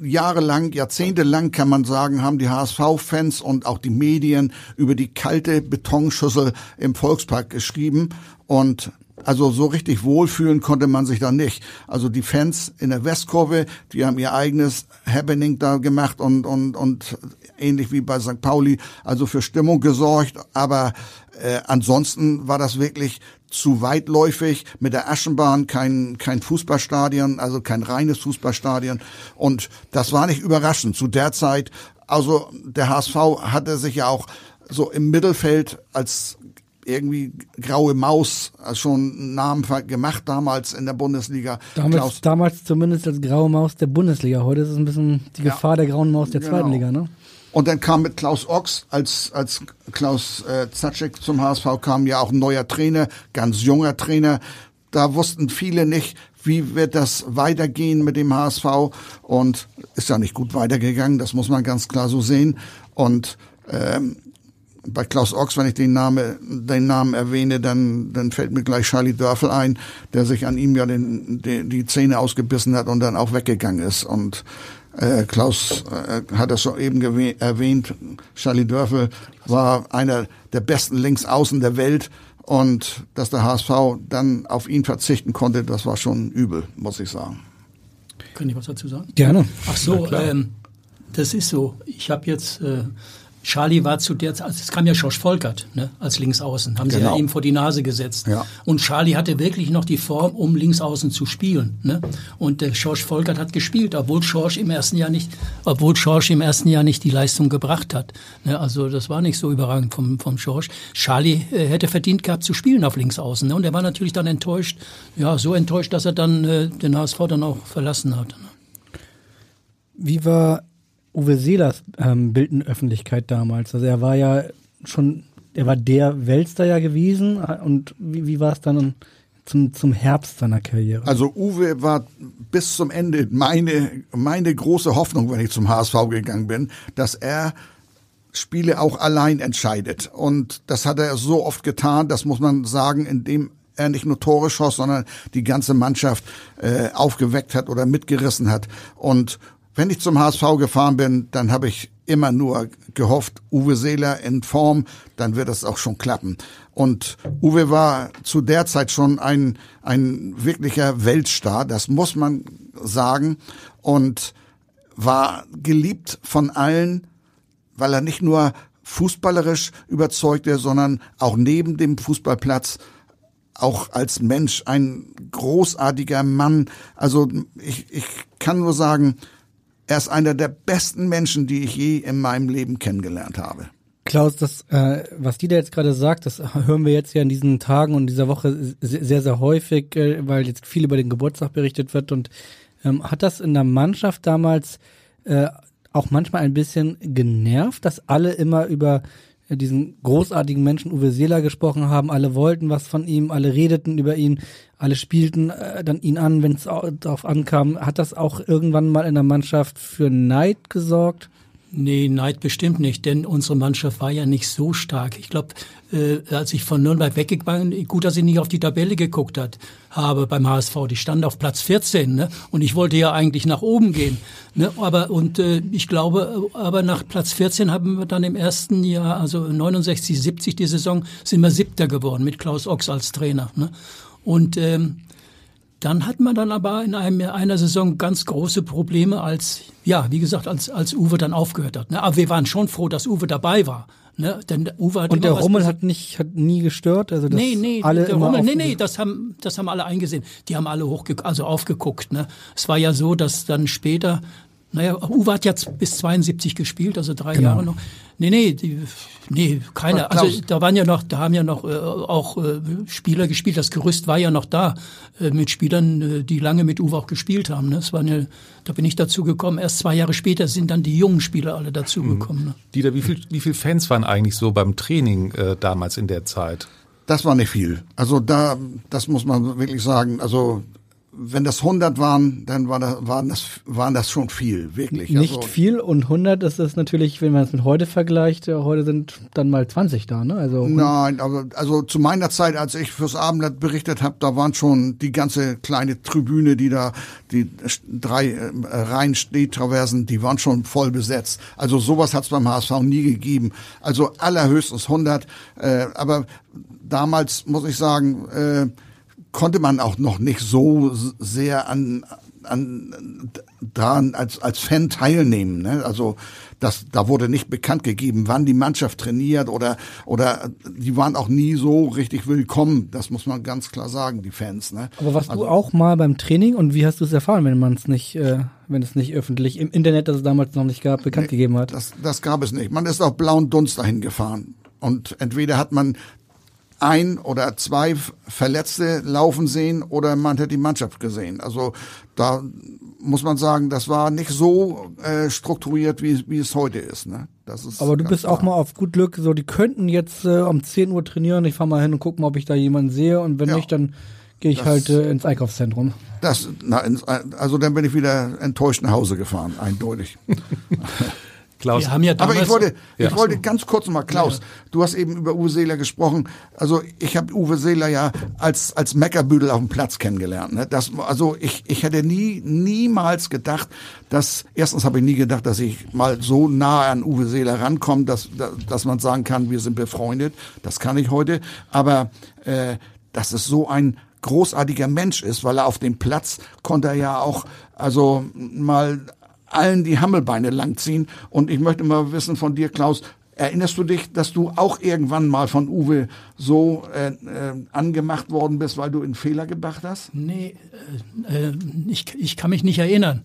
jahrelang, jahrzehntelang kann man sagen, haben die HSV-Fans und auch die Medien über die kalte Betonschüssel im Volkspark geschrieben und also so richtig wohlfühlen konnte man sich da nicht. Also die Fans in der Westkurve, die haben ihr eigenes Happening da gemacht und und und ähnlich wie bei St. Pauli, also für Stimmung gesorgt. Aber äh, ansonsten war das wirklich zu weitläufig mit der Aschenbahn kein kein Fußballstadion, also kein reines Fußballstadion. Und das war nicht überraschend zu der Zeit. Also der HSV hatte sich ja auch so im Mittelfeld als irgendwie graue Maus schon einen Namen gemacht damals in der Bundesliga.
Damals, damals zumindest als graue Maus der Bundesliga. Heute ist es ein bisschen die Gefahr ja. der grauen Maus der genau. zweiten Liga, ne?
Und dann kam mit Klaus Ochs, als, als Klaus äh, Zatschek zum HSV kam, ja auch ein neuer Trainer, ganz junger Trainer. Da wussten viele nicht, wie wird das weitergehen mit dem HSV und ist ja nicht gut weitergegangen, das muss man ganz klar so sehen. Und ähm, bei Klaus Ochs, wenn ich den, Name, den Namen erwähne, dann, dann fällt mir gleich Charlie Dörfel ein, der sich an ihm ja den, die, die Zähne ausgebissen hat und dann auch weggegangen ist. Und äh, Klaus äh, hat das schon eben erwähnt, Charlie Dörfel war einer der besten Linksaußen der Welt. Und dass der HSV dann auf ihn verzichten konnte, das war schon übel, muss ich sagen.
Kann ich was dazu sagen?
Gerne.
Ach so, ähm, das ist so. Ich habe jetzt äh, Charlie war zu der Zeit, also es kam ja Schorsch Volkert ne, als Linksaußen, haben sie
Genau.
ja ihm vor die Nase gesetzt.
Ja.
Und Charlie hatte wirklich noch die Form, um Linksaußen zu spielen. Ne? Und der Schorsch Volkert hat gespielt, obwohl Schorsch im ersten Jahr nicht, obwohl Schorsch im ersten Jahr nicht die Leistung gebracht hat. Ne? Also das war nicht so überragend vom, vom Schorsch. Charlie äh, hätte verdient gehabt zu spielen auf Linksaußen. Ne? Und er war natürlich dann enttäuscht, ja, so enttäuscht, dass er dann äh, den HSV dann auch verlassen hat. Ne?
Wie war Uwe Seelers ähm, Bild Öffentlichkeit damals? Also er war ja schon, er war der Weltstar ja gewesen und wie, wie war es dann zum, zum Herbst seiner Karriere?
Also Uwe war bis zum Ende meine, meine große Hoffnung, wenn ich zum HSV gegangen bin, dass er Spiele auch allein entscheidet. Und das hat er so oft getan, das muss man sagen, indem er nicht nur Tore schoss, sondern die ganze Mannschaft äh, aufgeweckt hat oder mitgerissen hat. Und wenn ich zum HSV gefahren bin, dann habe ich immer nur gehofft, Uwe Seeler in Form, dann wird es auch schon klappen. Und Uwe war zu der Zeit schon ein, ein wirklicher Weltstar, das muss man sagen, und war geliebt von allen, weil er nicht nur fußballerisch überzeugte, sondern auch neben dem Fußballplatz auch als Mensch ein großartiger Mann. Also ich, ich kann nur sagen, er ist einer der besten Menschen, die ich je in meinem Leben kennengelernt habe.
Klaus, das, äh, was die da jetzt gerade sagt, das hören wir jetzt ja in diesen Tagen und dieser Woche sehr, sehr häufig, äh, weil jetzt viel über den Geburtstag berichtet wird. Und ähm, hat das in der Mannschaft damals äh, auch manchmal ein bisschen genervt, dass alle immer über diesen großartigen Menschen Uwe Seeler gesprochen haben. Alle wollten was von ihm, alle redeten über ihn, alle spielten äh, dann ihn an, wenn es darauf ankam. Hat das auch irgendwann mal in der Mannschaft für Neid gesorgt?
Nee, Neid bestimmt nicht, denn unsere Mannschaft war ja nicht so stark. Ich glaube, äh, als ich von Nürnberg weggegangen bin, gut, dass ich nicht auf die Tabelle geguckt hat, habe beim HSV. Die stand auf Platz 14, ne? Und ich wollte ja eigentlich nach oben gehen, ne? Aber und äh, ich glaube, aber nach Platz 14 haben wir dann im ersten Jahr, also 69, 70 die Saison, sind wir Siebter geworden mit Klaus Ochs als Trainer, ne? Und ähm, dann hat man dann aber in einem, einer Saison ganz große Probleme, als, ja, wie gesagt, als, als Uwe dann aufgehört hat. Ne? Aber wir waren schon froh, dass Uwe dabei war. Ne? Denn Uwe hat
Und der Rummel hat nicht, hat nie gestört, also das
Nee, nee,
alle
der Rummel, nee, nee, das haben, das haben alle eingesehen. Die haben alle hochge also aufgeguckt. Ne? Es war ja so, dass dann später, naja, Uwe hat jetzt bis 72 gespielt, also drei
Genau.
Jahre noch. Nee, nee, die, nee, keine. Also da waren ja noch, da haben ja noch äh, auch äh, Spieler gespielt. Das Gerüst war ja noch da äh, mit Spielern, äh, die lange mit Uwe auch gespielt haben. Ne? Das waren ja, da bin ich dazu gekommen. Erst zwei Jahre später sind dann die jungen Spieler alle dazu gekommen. Ne?
Dieter, wie viel, wie viel Fans waren eigentlich so beim Training äh, damals in der Zeit?
Das war nicht viel. Also da, das muss man wirklich sagen. Also wenn das 100 waren, dann war das, waren das, waren das schon viel, wirklich.
Nicht
also,
viel und 100 ist es natürlich, wenn man es mit heute vergleicht, ja, heute sind dann mal 20 da, ne? Also
Nein, aber also zu meiner Zeit, als ich fürs Abendblatt berichtet habe, da waren schon die ganze kleine Tribüne, die da, die drei äh, Reihen Stehtraversen, die waren schon voll besetzt. Also sowas hat es beim HSV nie gegeben. Also allerhöchstens 100. Äh, aber damals muss ich sagen, äh, konnte man auch noch nicht so sehr an an daran als als Fan teilnehmen. Ne? Also das da wurde nicht bekannt gegeben, wann die Mannschaft trainiert oder oder die waren auch nie so richtig willkommen. Das muss man ganz klar sagen, die Fans. Ne?
Aber warst du auch mal beim Training und wie hast du es erfahren, wenn man es nicht, äh, wenn es nicht öffentlich im Internet, das es damals noch nicht gab, bekannt gegeben hat?
Das, das gab es nicht. Man ist auf blauen Dunst dahin gefahren. Und entweder hat man ein oder zwei Verletzte laufen sehen oder man hat die Mannschaft gesehen. Also da muss man sagen, das war nicht so äh, strukturiert, wie, wie es heute ist. Ne? Das ist
Aber du bist auch
klar.
mal auf gut Glück, so die könnten jetzt äh, um 10 Uhr trainieren, ich fahr mal hin und guck mal, ob ich da jemanden sehe und wenn
Ja.
nicht, dann gehe ich
Das-
halt äh, ins Einkaufszentrum.
Das, na, also dann bin ich wieder enttäuscht nach Hause gefahren, eindeutig.
Klaus,
Wir haben ja
Aber ich wollte,
Ja.
ich wollte ganz kurz mal, Klaus, du hast eben über Uwe Seeler gesprochen. Also ich habe Uwe Seeler ja als als Meckerbüdel auf dem Platz kennengelernt. Ne? Das, also ich, ich hätte nie niemals gedacht, dass erstens habe ich nie gedacht, dass ich mal so nah an Uwe Seeler rankomme, dass dass man sagen kann, wir sind befreundet. Das kann ich heute. Aber äh, dass es so ein großartiger Mensch ist, weil er auf dem Platz konnte er ja auch also mal allen die Hammelbeine langziehen. Und ich möchte mal wissen von dir, Klaus, Erinnerst du dich, dass du auch irgendwann mal von Uwe so äh, äh, angemacht worden bist, weil du einen Fehler gemacht hast?
Nee, äh, äh ich, ich kann mich nicht erinnern.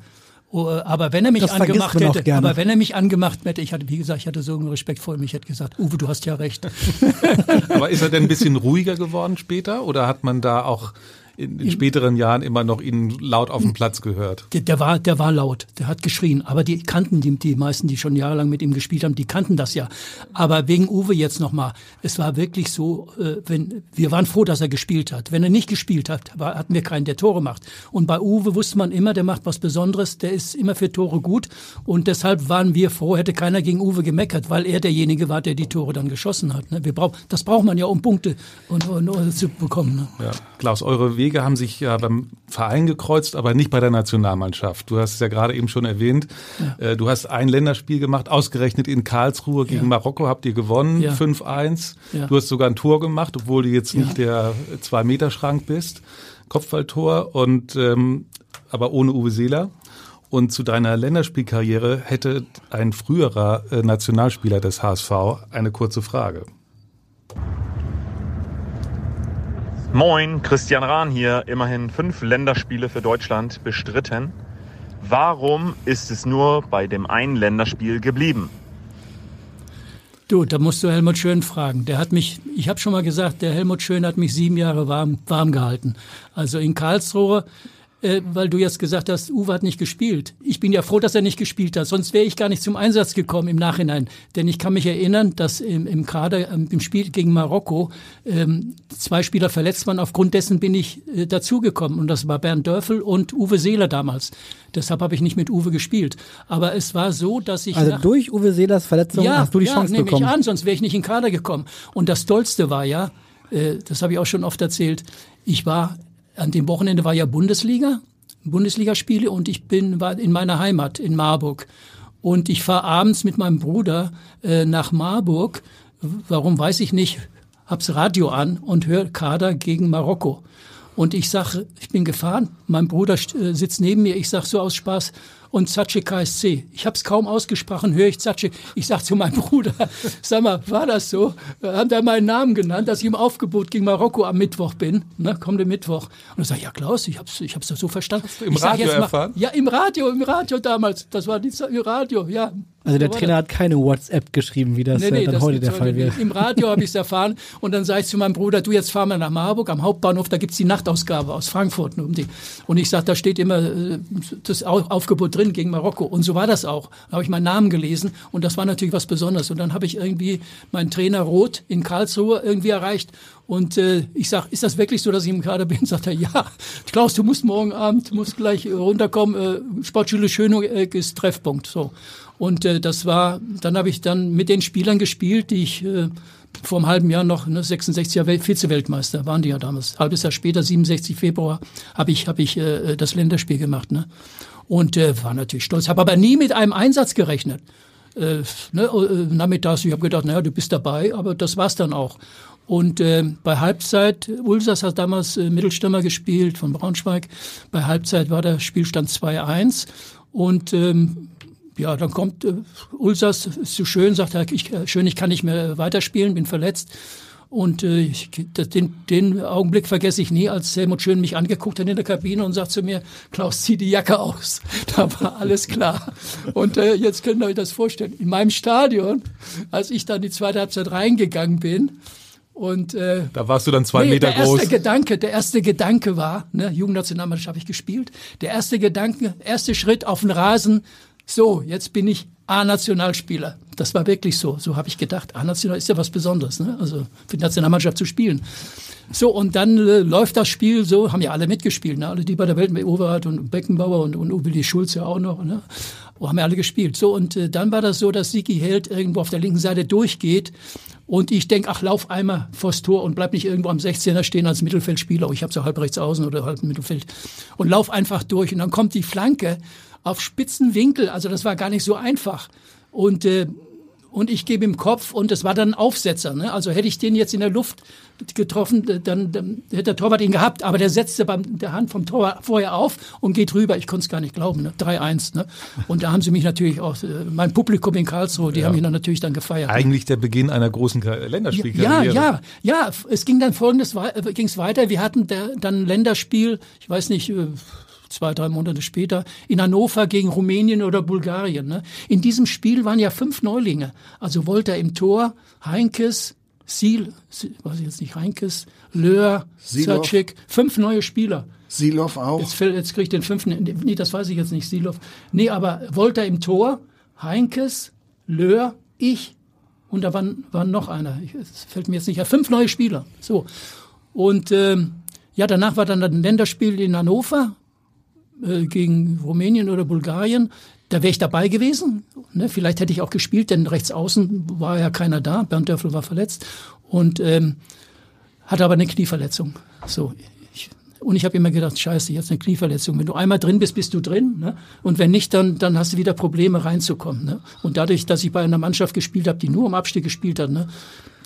Oh, aber wenn er mich
Das
angemacht hätte,
gerne.
aber wenn er mich angemacht hätte, ich hatte, wie gesagt, ich hatte so einen Respekt vor ihm, ich hätte gesagt, Uwe, du hast ja recht.
Aber ist er denn ein bisschen ruhiger geworden später oder hat man da auch in, in späteren Jahren immer noch ihn laut auf dem Platz gehört?
Der, der war, der war laut, der hat geschrien. Aber die kannten, die, die meisten, die schon jahrelang mit ihm gespielt haben, die kannten das ja. Aber wegen Uwe jetzt nochmal. Es war wirklich so, äh, wenn, wir waren froh, dass er gespielt hat. Wenn er nicht gespielt hat, war, hatten wir keinen, der Tore macht. Und bei Uwe wusste man immer, der macht was Besonderes, der ist immer für Tore gut. Und deshalb waren wir froh, hätte keiner gegen Uwe gemeckert, weil er derjenige war, der die Tore dann geschossen hat. Ne? Wir brauch, das braucht man ja, um Punkte und, und, und zu bekommen. Ne?
Ja. Klaus, eure Wege haben sich ja beim Verein gekreuzt, aber nicht bei der Nationalmannschaft. Du hast es ja gerade eben schon erwähnt. Äh, Du hast ein Länderspiel gemacht, ausgerechnet in Karlsruhe gegen
Ja.
Marokko habt ihr gewonnen,
Ja.
5-1.
Ja.
Du hast sogar ein Tor gemacht, obwohl du jetzt
Ja.
nicht der Zwei-Meter-Schrank bist. Kopfballtor und ähm, aber ohne Uwe Seeler. Und zu deiner Länderspielkarriere hätte ein früherer äh, Nationalspieler des HSV eine kurze Frage.
Moin, Christian Rahn hier. Immerhin fünf Länderspiele für Deutschland bestritten. Warum ist es nur bei dem einen Länderspiel geblieben?
Du, da musst du Helmut Schön fragen. Der hat mich, ich habe schon mal gesagt, der Helmut Schön hat mich sieben Jahre warm, warm gehalten. Also in Karlsruhe, äh, weil du jetzt gesagt hast, Uwe hat nicht gespielt. Ich bin ja froh, dass er nicht gespielt hat, sonst wäre ich gar nicht zum Einsatz gekommen im Nachhinein. Denn ich kann mich erinnern, dass im, im Kader, ähm, im Spiel gegen Marokko, ähm, zwei Spieler verletzt waren. Aufgrund dessen bin ich äh, dazugekommen. Und das war Bernd Dörfel und Uwe Seeler damals. Deshalb habe ich nicht mit Uwe gespielt. Aber es war so, dass ich
Also durch Uwe Seelers Verletzung hast du die
ja,
Chance
nehme
bekommen.
ich an, sonst wäre ich nicht in den Kader gekommen. Und das Tollste war ja, äh, das habe ich auch schon oft erzählt, ich war, an dem Wochenende war ja Bundesliga, Bundesligaspiele und ich bin war in meiner Heimat in Marburg. Und ich fahre abends mit meinem Bruder äh, nach Marburg. Warum weiß ich nicht, hab's Radio an und höre Kader gegen Marokko. Und ich sag, ich bin gefahren, mein Bruder äh, sitzt neben mir, ich sag so aus Spaß, und Zace KSC. Ich habe es kaum ausgesprochen, höre ich Zace. Ich sag zu meinem Bruder, sag mal, war das so? Haben da meinen Namen genannt, dass ich im Aufgebot gegen Marokko am Mittwoch bin, ne, kommende Mittwoch. Und er sagt, ja Klaus, ich hab's, ich hab's so verstanden.
du im
ich
Radio
mal-
erfahren?
Ja, im Radio, im Radio damals. Das war die im Radio, ja.
Also der
So
Trainer hat keine WhatsApp geschrieben, wie das äh, dann heute der Fall wäre.
Im Radio habe ich es erfahren und dann sage ich zu meinem Bruder, du, jetzt fahren wir nach Marburg am Hauptbahnhof, da gibt's die Nachtausgabe aus Frankfurt. Um die. Und ich sage, da steht immer äh, das Au- Aufgebot drin gegen Marokko. Und so war das auch. Da habe ich meinen Namen gelesen und das war natürlich was Besonderes. Und dann habe ich irgendwie meinen Trainer Roth in Karlsruhe irgendwie erreicht und äh, ich sag, ist das wirklich so, dass ich im Kader bin? Sagt er, ja. Klaus, du musst morgen Abend, musst gleich äh, runterkommen. Äh, Sportschule Schöneck ist Treffpunkt. So. Und äh, das war, dann habe ich dann mit den Spielern gespielt, die ich äh, vor einem halben Jahr noch, ne, 66er Welt, Vize-Weltmeister waren die ja damals. Halbes Jahr später, 67 Februar, habe ich, hab ich äh, das Länderspiel gemacht. Ne? Und äh, war natürlich stolz, habe aber nie mit einem Einsatz gerechnet. Äh, ne, äh, nachmittags, ich habe gedacht, naja, du bist dabei, aber das war's dann auch. Und äh, bei Halbzeit, Ulsas hat damals äh, Mittelstürmer gespielt von Braunschweig. Bei Halbzeit war der Spielstand 2-1 und ähm, ja, dann kommt äh, Ulsas, ist so schön, sagt er, ich, äh, schön, ich kann nicht mehr weiterspielen, bin verletzt. Und äh, ich, den, den Augenblick vergesse ich nie, als Helmut Schön mich angeguckt hat in der Kabine und sagt zu mir, Klaus, zieh die Jacke aus. Da war alles klar. Und äh, jetzt könnt ihr euch das vorstellen. In meinem Stadion, als ich dann die zweite Halbzeit reingegangen bin, und äh,
Da warst du dann zwei
Nee,
Meter
der erste
groß.
Gedanke, der erste Gedanke war, ne, Jugendnationalmannschaft habe ich gespielt. Der erste Gedanke, erste Schritt auf den Rasen. So, jetzt bin ich A-Nationalspieler. Das war wirklich so. So habe ich gedacht. A-National ist ja was Besonderes, ne? Also für die Nationalmannschaft zu spielen. So, und dann äh, läuft das Spiel so, haben ja alle mitgespielt, ne? Alle, die bei der Welt mit Overhardt und Beckenbauer und, und Uwe Schulz ja auch noch, ne? Haben ja alle gespielt. So, und äh, dann war das so, dass Siki Held irgendwo auf der linken Seite durchgeht und ich denk, ach, lauf einmal vors Tor und bleib nicht irgendwo am 16er stehen als Mittelfeldspieler. Oh, ich habe so halb rechts außen oder halb Mittelfeld. Und lauf einfach durch. Und dann kommt die Flanke auf spitzen Winkel. Also das war gar nicht so einfach. Und äh, und ich gebe ihm Kopf und es war dann ein Aufsetzer. Ne? Also hätte ich den jetzt in der Luft getroffen, dann, dann hätte der Torwart ihn gehabt, aber der setzte beim der Hand vom Torwart vorher auf und geht rüber. Ich konnte es gar nicht glauben, ne? 3-1. Ne? Und da haben sie mich natürlich auch, äh, mein Publikum in Karlsruhe, die ja. haben mich dann natürlich dann gefeiert.
Ne? Eigentlich der Beginn einer großen Länderspielkarriere.
Ja, ja, ja. Es ging dann folgendes, äh, ging es weiter. Wir hatten der, dann ein Länderspiel, ich weiß nicht, äh, zwei, drei Monate später, in Hannover gegen Rumänien oder Bulgarien. Ne? In diesem Spiel waren ja fünf Neulinge. Also Wolter im Tor, Heinkes, Siel, weiß ich jetzt nicht, Heinkes, Löhr, Zercik, fünf neue Spieler.
Silov auch?
Jetzt, jetzt kriege ich den fünften, nee, das weiß ich jetzt nicht, Silov. Nee, aber Wolter im Tor, Heinkes, Löhr, ich und da waren, waren noch einer. Es fällt mir jetzt nicht. Ja, fünf neue Spieler. So. Und ähm, ja, danach war dann ein Länderspiel in Hannover äh, gegen Rumänien oder Bulgarien. Da wäre ich dabei gewesen. Ne? Vielleicht hätte ich auch gespielt, denn rechts außen war ja keiner da. Bernd Dörfel war verletzt und ähm, hatte aber eine Knieverletzung. So. Und ich habe immer gedacht, scheiße, jetzt eine Knieverletzung. Wenn du einmal drin bist, bist du drin. Ne? Und wenn nicht, dann, dann hast du wieder Probleme reinzukommen. Ne? Und dadurch, dass ich bei einer Mannschaft gespielt habe, die nur um Abstieg gespielt hat, ne?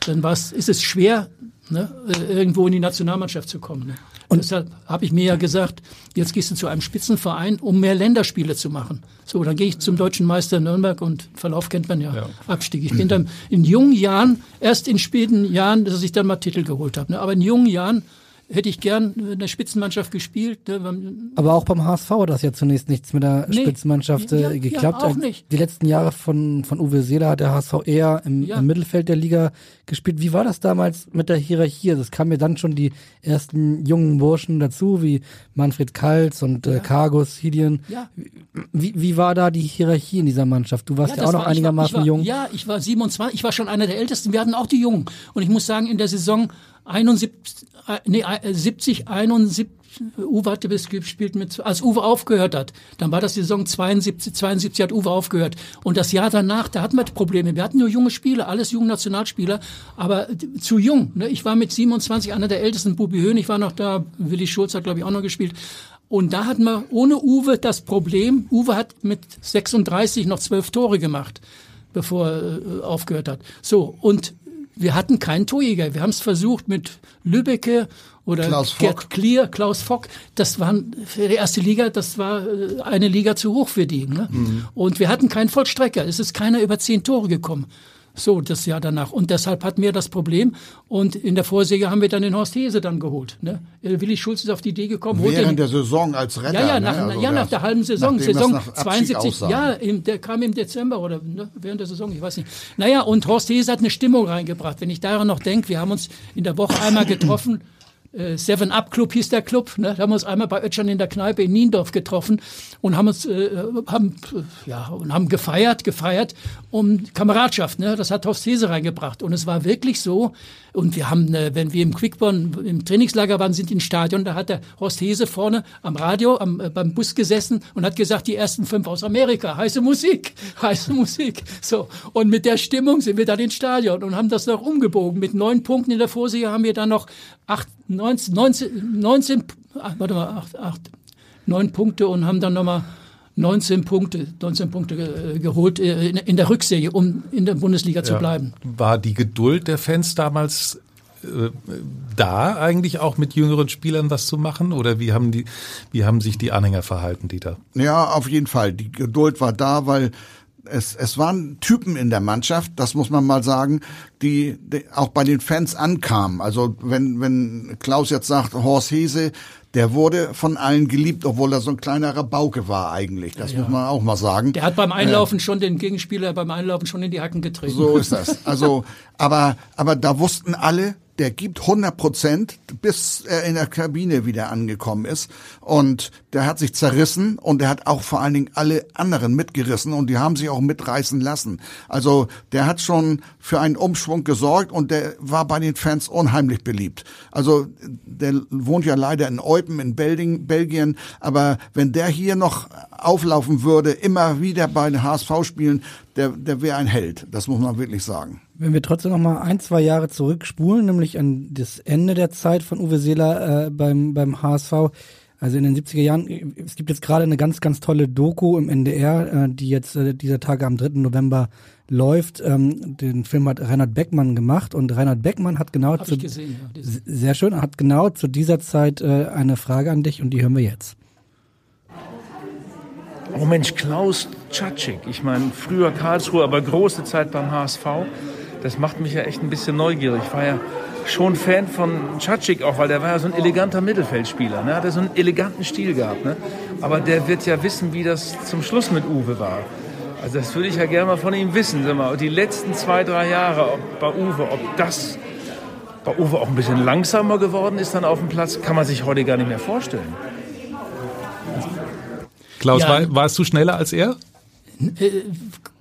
dann war's, ist es schwer, ne? Äh, irgendwo in die Nationalmannschaft zu kommen. Ne? Und deshalb habe ich mir ja gesagt, jetzt gehst du zu einem Spitzenverein, um mehr Länderspiele zu machen. So, dann gehe ich zum deutschen Meister Nürnberg und Verlauf kennt man ja, ja. Abstieg. Ich bin dann in jungen Jahren, erst in späten Jahren, dass ich dann mal Titel geholt habe. Ne? Aber in jungen Jahren hätte ich gern in der Spitzenmannschaft gespielt. Ne?
Aber auch beim HSV hat das ja zunächst nichts mit der nee, Spitzenmannschaft äh, ja, geklappt. Ja, auch nicht. Die letzten Jahre von, von Uwe Seeler hat der HSV eher im, ja. im, Mittelfeld der Liga gespielt. Wie war das damals mit der Hierarchie? Also es kamen ja dann schon die ersten jungen Burschen dazu, wie Manfred Kaltz und äh, Kargus, Hidien. Ja. Wie, wie war da die Hierarchie in dieser Mannschaft? Du warst ja, auch noch war, einigermaßen
war,
jung.
Ja, ich war 27, ich war schon einer der Ältesten. Wir hatten auch die Jungen. Und ich muss sagen, in der Saison 71, äh, nee, 70, 71, Uwe hatte bis gespielt mit, als Uwe aufgehört hat, dann war das die Saison 72, 72 hat Uwe aufgehört. Und das Jahr danach, da hatten wir Probleme. Wir hatten nur junge Spieler, alles junge Nationalspieler, aber zu jung. Ne? Ich war mit 27 einer der ältesten, Bubi Höhn, war noch da, Willi Schulz hat glaube ich auch noch gespielt. Und da hatten wir ohne Uwe das Problem, Uwe hat mit 36 noch zwölf Tore gemacht, bevor er äh, aufgehört hat. So, und wir hatten keinen Torjäger. Wir haben es versucht mit Lübbecke oder
Klaus
Gerd Klier, Klaus Fock. Das waren für die erste Liga, das war äh, eine Liga zu hoch für die. Ne? Mhm. Und wir hatten keinen Vollstrecker. Es ist keiner über zehn Tore gekommen. So, das Jahr danach. Und deshalb hatten wir das Problem. Und in der Vorsäge haben wir dann den Horst Hese dann geholt. Ne? Willi Schulz ist auf die Idee gekommen.
Während den, der Saison als Retter.
Ja, ja, nach, ne? also ja, nach der halben Saison. Saison 72. Ja, im, der kam im Dezember oder ne, während der Saison, ich weiß nicht. Naja, und Horst Hese hat eine Stimmung reingebracht. Wenn ich daran noch denke, wir haben uns in der Woche einmal getroffen. Äh, Seven Up Club hieß der Club. Ne? Da haben wir uns einmal bei Ötschern in der Kneipe in Niendorf getroffen und haben uns äh, haben ja und haben gefeiert, gefeiert um Kameradschaft. Ne? Das hat Horst Hese reingebracht und es war wirklich so. Und wir haben, äh, wenn wir im Quickborn im Trainingslager waren, sind ins Stadion, da hat der Horst Hese vorne am Radio, am, äh, beim Bus gesessen und hat gesagt, die ersten fünf aus Amerika, heiße Musik, heiße Musik. So und mit der Stimmung sind wir dann ins Stadion und haben das noch umgebogen. Mit neun Punkten in der Vorserie haben wir dann noch acht 19, 19, 19 warte mal, 8, 8, 9 Punkte und haben dann nochmal 19 Punkte, 19 Punkte äh, geholt äh, in, der Rückserie, um in der Bundesliga ja. zu bleiben.
War die Geduld der Fans damals äh, da eigentlich auch mit jüngeren Spielern was zu machen oder wie haben die wie haben sich die Anhänger verhalten, Dieter?
Ja, auf jeden Fall. Die Geduld war da, weil es, es waren Typen in der Mannschaft, das muss man mal sagen, die, die auch bei den Fans ankamen. Also wenn, wenn Klaus jetzt sagt, Horst Hese, der wurde von allen geliebt, obwohl er so ein kleinerer Bauke war eigentlich. Das ja. muss man auch mal sagen.
Der hat beim Einlaufen äh, schon den Gegenspieler beim Einlaufen schon in die Hacken getreten.
So ist das. Also, aber, aber da wussten alle, der gibt 100 Prozent, bis er in der Kabine wieder angekommen ist. Und der hat sich zerrissen und der hat auch vor allen Dingen alle anderen mitgerissen und die haben sich auch mitreißen lassen. Also der hat schon für einen Umschwung gesorgt und der war bei den Fans unheimlich beliebt. Also der wohnt ja leider in Eupen in Belgien, aber wenn der hier noch auflaufen würde, immer wieder bei den HSV-Spielen, der, der wäre ein Held. Das muss man wirklich sagen.
Wenn wir trotzdem noch mal ein, zwei Jahre zurückspulen, nämlich an das Ende der Zeit von Uwe Seeler äh, beim, beim HSV, Also in den 70er Jahren, es gibt jetzt gerade eine ganz, ganz tolle Doku im NDR, äh, die jetzt äh, dieser Tage am 3. November läuft. Ähm, den Film hat Reinhard Beckmann gemacht und Reinhard Beckmann hat genau
Hab
zu,
ich gesehen, ja,
sehr schön, hat genau zu dieser Zeit äh, eine Frage an dich und die hören wir jetzt.
Oh Mensch, Klaus Tschatschik. Ich meine, früher Karlsruhe, aber große Zeit beim HSV. Das macht mich ja echt ein bisschen neugierig. Ich war ja schon Fan von Tschatschik auch, weil der war ja so ein eleganter Mittelfeldspieler. Ne? Hat er so einen eleganten Stil gehabt. Ne? Aber der wird ja wissen, wie das zum Schluss mit Uwe war. Also das würde ich ja gerne mal von ihm wissen. Sag mal, die letzten zwei, drei Jahre bei Uwe, ob das bei Uwe auch ein bisschen langsamer geworden ist dann auf dem Platz, kann man sich heute gar nicht mehr vorstellen.
Klaus,
Ja.
war, warst du schneller als er?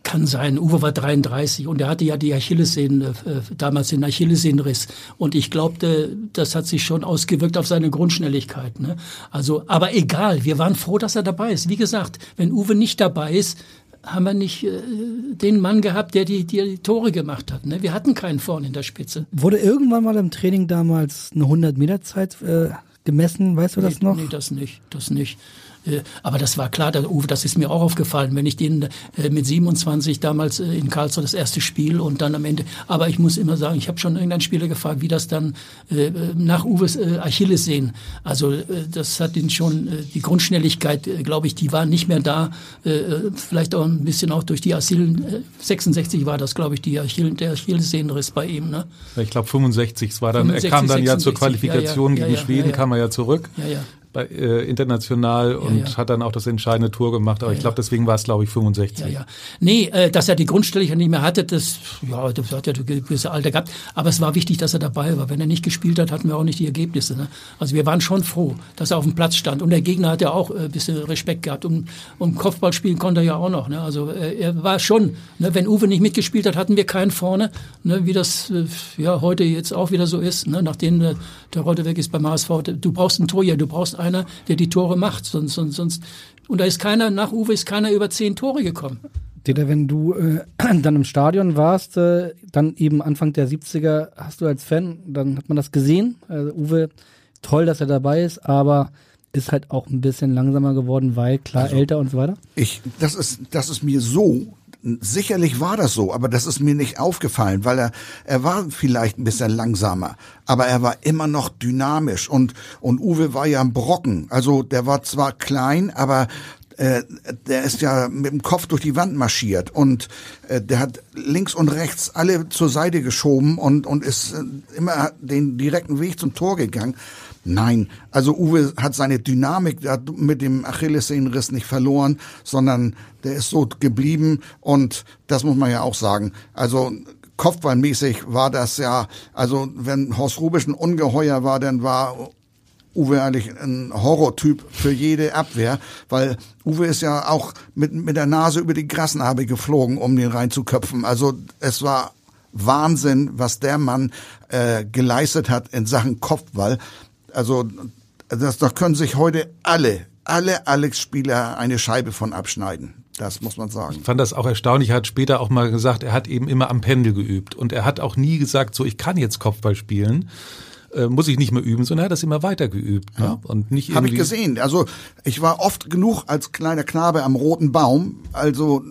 Kann sein. Uwe war 33 und er hatte ja die Achillessehnen, äh, damals den Achillessehnenriss. Und ich glaubte, das hat sich schon ausgewirkt auf seine Grundschnelligkeit. Ne? Also, aber egal, wir waren froh, dass er dabei ist. Wie gesagt, wenn Uwe nicht dabei ist, haben wir nicht äh, den Mann gehabt, der die, die, die Tore gemacht hat. Ne? Wir hatten keinen vorne in der Spitze.
Wurde irgendwann mal im Training damals eine 100 Meter Zeit äh, gemessen, weißt du das
nee,
noch?
Nee, das nicht, das nicht. Äh, Aber das war klar, der Uwe, das ist mir auch aufgefallen, wenn ich den äh, mit 27 damals äh, in Karlsruhe das erste Spiel und dann am Ende. Aber ich muss immer sagen, ich habe schon irgendeinen Spieler gefragt, wie das dann nach Uwes Achilles sehen. Also das hat ihn schon, die Grundschnelligkeit, glaube ich, die war nicht mehr da. Vielleicht auch ein bisschen auch durch die Achillen. Äh, 66 war das, glaube ich, die Achillen, der Achillessehnenriss bei ihm. Ne?
Ich glaube 65. Es war dann,
65,
er kam dann ja zur
66,
Qualifikation
ja, ja,
gegen
ja,
Schweden, kam er ja zurück.
Ja, ja.
Bei, äh, international und
ja.
hat dann auch das entscheidende Tor gemacht. Aber ich glaube, deswegen war es, glaube ich, 65.
Ja, ja. Nee, äh, dass er die Grundstelligkeit nicht mehr hatte, das, ja, das hat ja ein gewisses Alter gehabt. Aber es war wichtig, dass er dabei war. Wenn er nicht gespielt hat, hatten wir auch nicht die Ergebnisse. Ne? Also wir waren schon froh, dass er auf dem Platz stand. Und der Gegner hat ja auch äh, ein bisschen Respekt gehabt. Und, und Kopfball spielen konnte er ja auch noch. Ne? Also äh, er war schon, ne? wenn Uwe nicht mitgespielt hat, hatten wir keinen vorne. Ne? Wie das äh, ja heute jetzt auch wieder so ist. Ne? Nachdem äh, der weg ist beim HSV. Du brauchst einen Torjäger, du brauchst einer, der die Tore macht. Sonst, sonst, sonst und da ist keiner, nach Uwe ist keiner über zehn Tore gekommen.
Dieter, wenn du äh, dann im Stadion warst, äh, dann eben Anfang der 70er, hast du als Fan, dann hat man das gesehen. Also Uwe, toll, dass er dabei ist, aber ist halt auch ein bisschen langsamer geworden, weil klar älter und so weiter.
Ich, das ist, das ist mir so, sicherlich war das so, aber das ist mir nicht aufgefallen, weil er, er war vielleicht ein bisschen langsamer, aber er war immer noch dynamisch und, und Uwe war ja ein Brocken. Also der war zwar klein, aber äh, der ist ja mit dem Kopf durch die Wand marschiert und äh, der hat links und rechts alle zur Seite geschoben und, und ist äh, immer den direkten Weg zum Tor gegangen. Nein, also Uwe hat seine Dynamik mit dem Achillessehnenriss nicht verloren, sondern der ist so geblieben und das muss man ja auch sagen. Also Kopfballmäßig war das ja, also wenn Horst Rubisch ein Ungeheuer war, dann war Uwe eigentlich ein Horrortyp für jede Abwehr, weil Uwe ist ja auch mit, mit der Nase über die Grasnarbe geflogen, um den reinzuköpfen. Also es war Wahnsinn, was der Mann äh, geleistet hat in Sachen Kopfball. Also das, da können sich heute alle, alle Alex-Spieler eine Scheibe von abschneiden. Das muss man sagen.
Ich fand das auch erstaunlich. Er hat später auch mal gesagt, er hat eben immer am Pendel geübt. Und er hat auch nie gesagt, so ich kann jetzt Kopfball spielen. Äh, muss ich nicht mehr üben, sondern er hat das immer weiter geübt. Ne? Und nicht
Habe ich gesehen. Also ich war oft genug als kleiner Knabe am roten Baum, also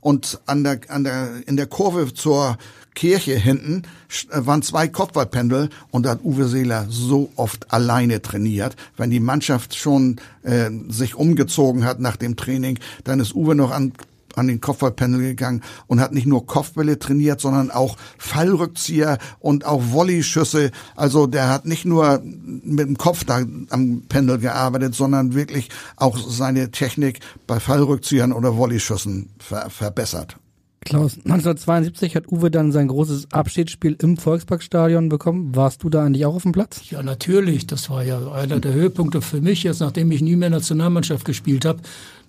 und an der an der in der Kurve zur Kirche hinten äh, waren zwei Kopfballpendel und da hat Uwe Seeler so oft alleine trainiert. Wenn die Mannschaft schon äh, sich umgezogen hat nach dem Training, dann ist Uwe noch an an den Kopfballpendel gegangen und hat nicht nur Kopfbälle trainiert, sondern auch Fallrückzieher und auch Volleyschüsse. Also der hat nicht nur mit dem Kopf da am Pendel gearbeitet, sondern wirklich auch seine Technik bei Fallrückziehern oder Volleyschüssen ver verbessert.
Klaus, 1972 hat Uwe dann sein großes Abschiedsspiel im Volksparkstadion bekommen. Warst du da eigentlich auch auf dem Platz?
Ja, natürlich. Das war ja einer der Höhepunkte für mich, jetzt nachdem ich nie mehr Nationalmannschaft gespielt habe.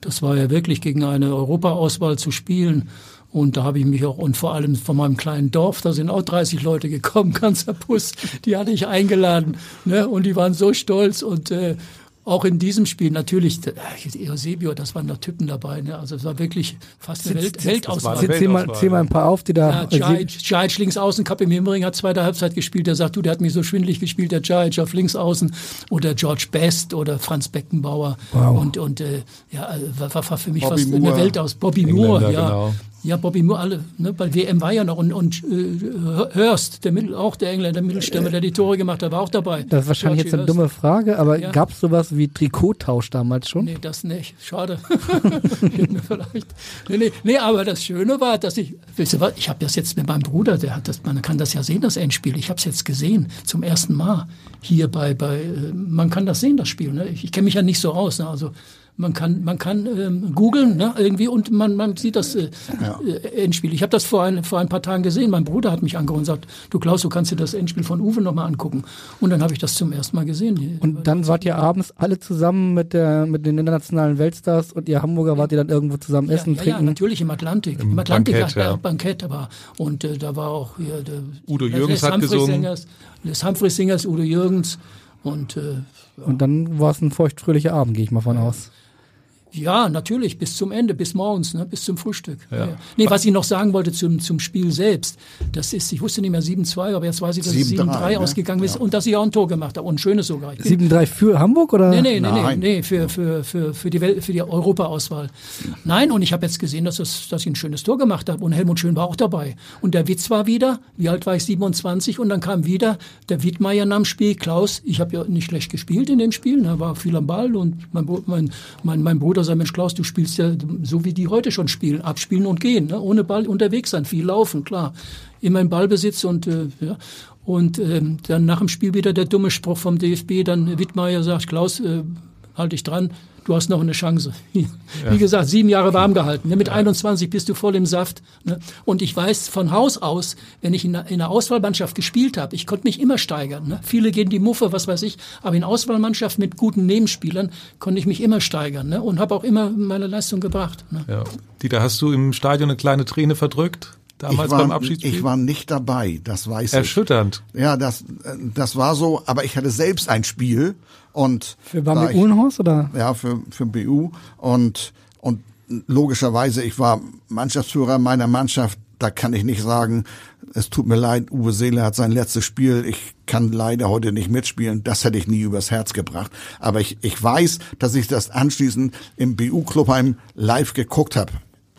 Das war ja wirklich gegen eine Europaauswahl zu spielen. Und da habe ich mich auch, und vor allem von meinem kleinen Dorf, da sind auch 30 Leute gekommen, ganzer Bus, die hatte ich eingeladen. Ne? Und die waren so stolz und äh, auch in diesem Spiel natürlich, äh, Eusebio, das waren noch Typen dabei. Ne? Also es war wirklich fast eine Welt, Weltauswahl.
Zähl, zähl, mal, zähl mal ein paar auf, die da...
Ja, Jajic links außen, Kappe Mimmering hat zweite Halbzeit gespielt. Der sagt, du, der hat mich so schwindlig gespielt, der Jajic auf links außen. Oder George Best oder Franz Beckenbauer. Wow. Und, und äh, ja, war, war für mich Bobby fast Moore. eine Welt aus. Bobby Engländer, Moore, ja. Genau. Ja, Bobby Moore, alle, ne, bei WM war ja noch und, und äh, Hurst, der Mittel, auch der Engländer, der Mittelstürmer, der die Tore gemacht hat, war auch dabei.
Das ist wahrscheinlich George jetzt eine Hurst. dumme Frage, aber ja. gab es sowas wie Trikottausch damals schon?
Nee, das nicht. Schade. vielleicht. Nee, nee, nee, aber das Schöne war, dass ich, wisst ihr was, ich habe das jetzt mit meinem Bruder, der hat das, man kann das ja sehen, das Endspiel. Ich habe es jetzt gesehen, zum ersten Mal hier bei, bei, äh, man kann das sehen, das Spiel. Ne? Ich, ich kenne mich ja nicht so aus. Ne? Also man kann, man kann ähm, googeln ne, irgendwie und man, man sieht das äh, ja. äh, Endspiel. Ich habe das vor ein, vor ein paar Tagen gesehen. Mein Bruder hat mich angerufen und sagt, du Klaus, du kannst dir das Endspiel von Uwe nochmal angucken. Und dann habe ich das zum ersten Mal gesehen.
Und dann wart ihr abends alle zusammen mit, der, mit den internationalen Weltstars und ihr Hamburger wart ihr dann irgendwo zusammen ja, essen, ja, trinken? Ja,
natürlich im Atlantik. Im, Im Atlantik Bankett, ja. Bankett aber. Und äh, da war auch hier der,
Udo Jürgens hat gesungen.
Singers, Les Humphreys Singers, Udo Jürgens. Und, äh,
und dann war es ein feuchtfröhlicher Abend, gehe ich mal von aus.
Ja, natürlich, bis zum Ende, bis morgens, ne, bis zum Frühstück. Ja. Ja. Nee, was ich noch sagen wollte zum, zum Spiel selbst, das ist, ich wusste nicht mehr 7-2, aber jetzt weiß ich, dass 7 es 7-3 ne? ausgegangen ist ja. und dass ich auch ein Tor gemacht habe und ein schönes sogar.
7-3 für Hamburg oder?
Nee, nee, nee, nee, nee für, für, für, für die, Welt, für die Europaauswahl. Nein, und ich habe jetzt gesehen, dass, das, dass ich ein schönes Tor gemacht habe und Helmut Schön war auch dabei. Und der Witz war wieder, wie alt war ich, 27 und dann kam wieder der Wittmeier nam Spiel, Klaus, ich habe ja nicht schlecht gespielt in dem Spiel, da ne, war viel am Ball und mein, mein, mein, mein Bruder Bruder sagt, Mensch Klaus, du spielst ja so wie die heute schon spielen, abspielen und gehen, ne? ohne Ball unterwegs sein, viel laufen, klar. Immer im Ballbesitz und äh, ja. Und ähm, dann nach dem Spiel wieder der dumme Spruch vom DFB, dann Wittmeier sagt, Klaus, äh, halt dich dran, du hast noch eine Chance. Wie ja. gesagt, sieben Jahre warm gehalten. Ne? Mit ja. 21 bist du voll im Saft. Ne? Und ich weiß von Haus aus, wenn ich in einer, in einer Auswahlmannschaft gespielt habe, ich konnte mich immer steigern. Ne? Viele gehen die Muffe, was weiß ich. Aber in Auswahlmannschaft mit guten Nebenspielern konnte ich mich immer steigern. Und habe auch immer meine Leistung gebracht.
Ja. Dieter, hast du im Stadion eine kleine Träne verdrückt? Damals
ich war,
beim Abschiedsspiel?
Ich war nicht dabei, das weiß
Erschütternd.
ich. Erschütternd. Ja, das, das war so, aber ich hatte selbst ein Spiel und
für Bambi Uhlenhorst oder?
Ja, für für BU und und logischerweise ich war Mannschaftsführer meiner Mannschaft. Da kann ich nicht sagen, es tut mir leid, Uwe Seele hat sein letztes Spiel, ich kann leider heute nicht mitspielen. Das hätte ich nie übers Herz gebracht. Aber ich, ich weiß, dass ich das anschließend im BU Clubheim live geguckt habe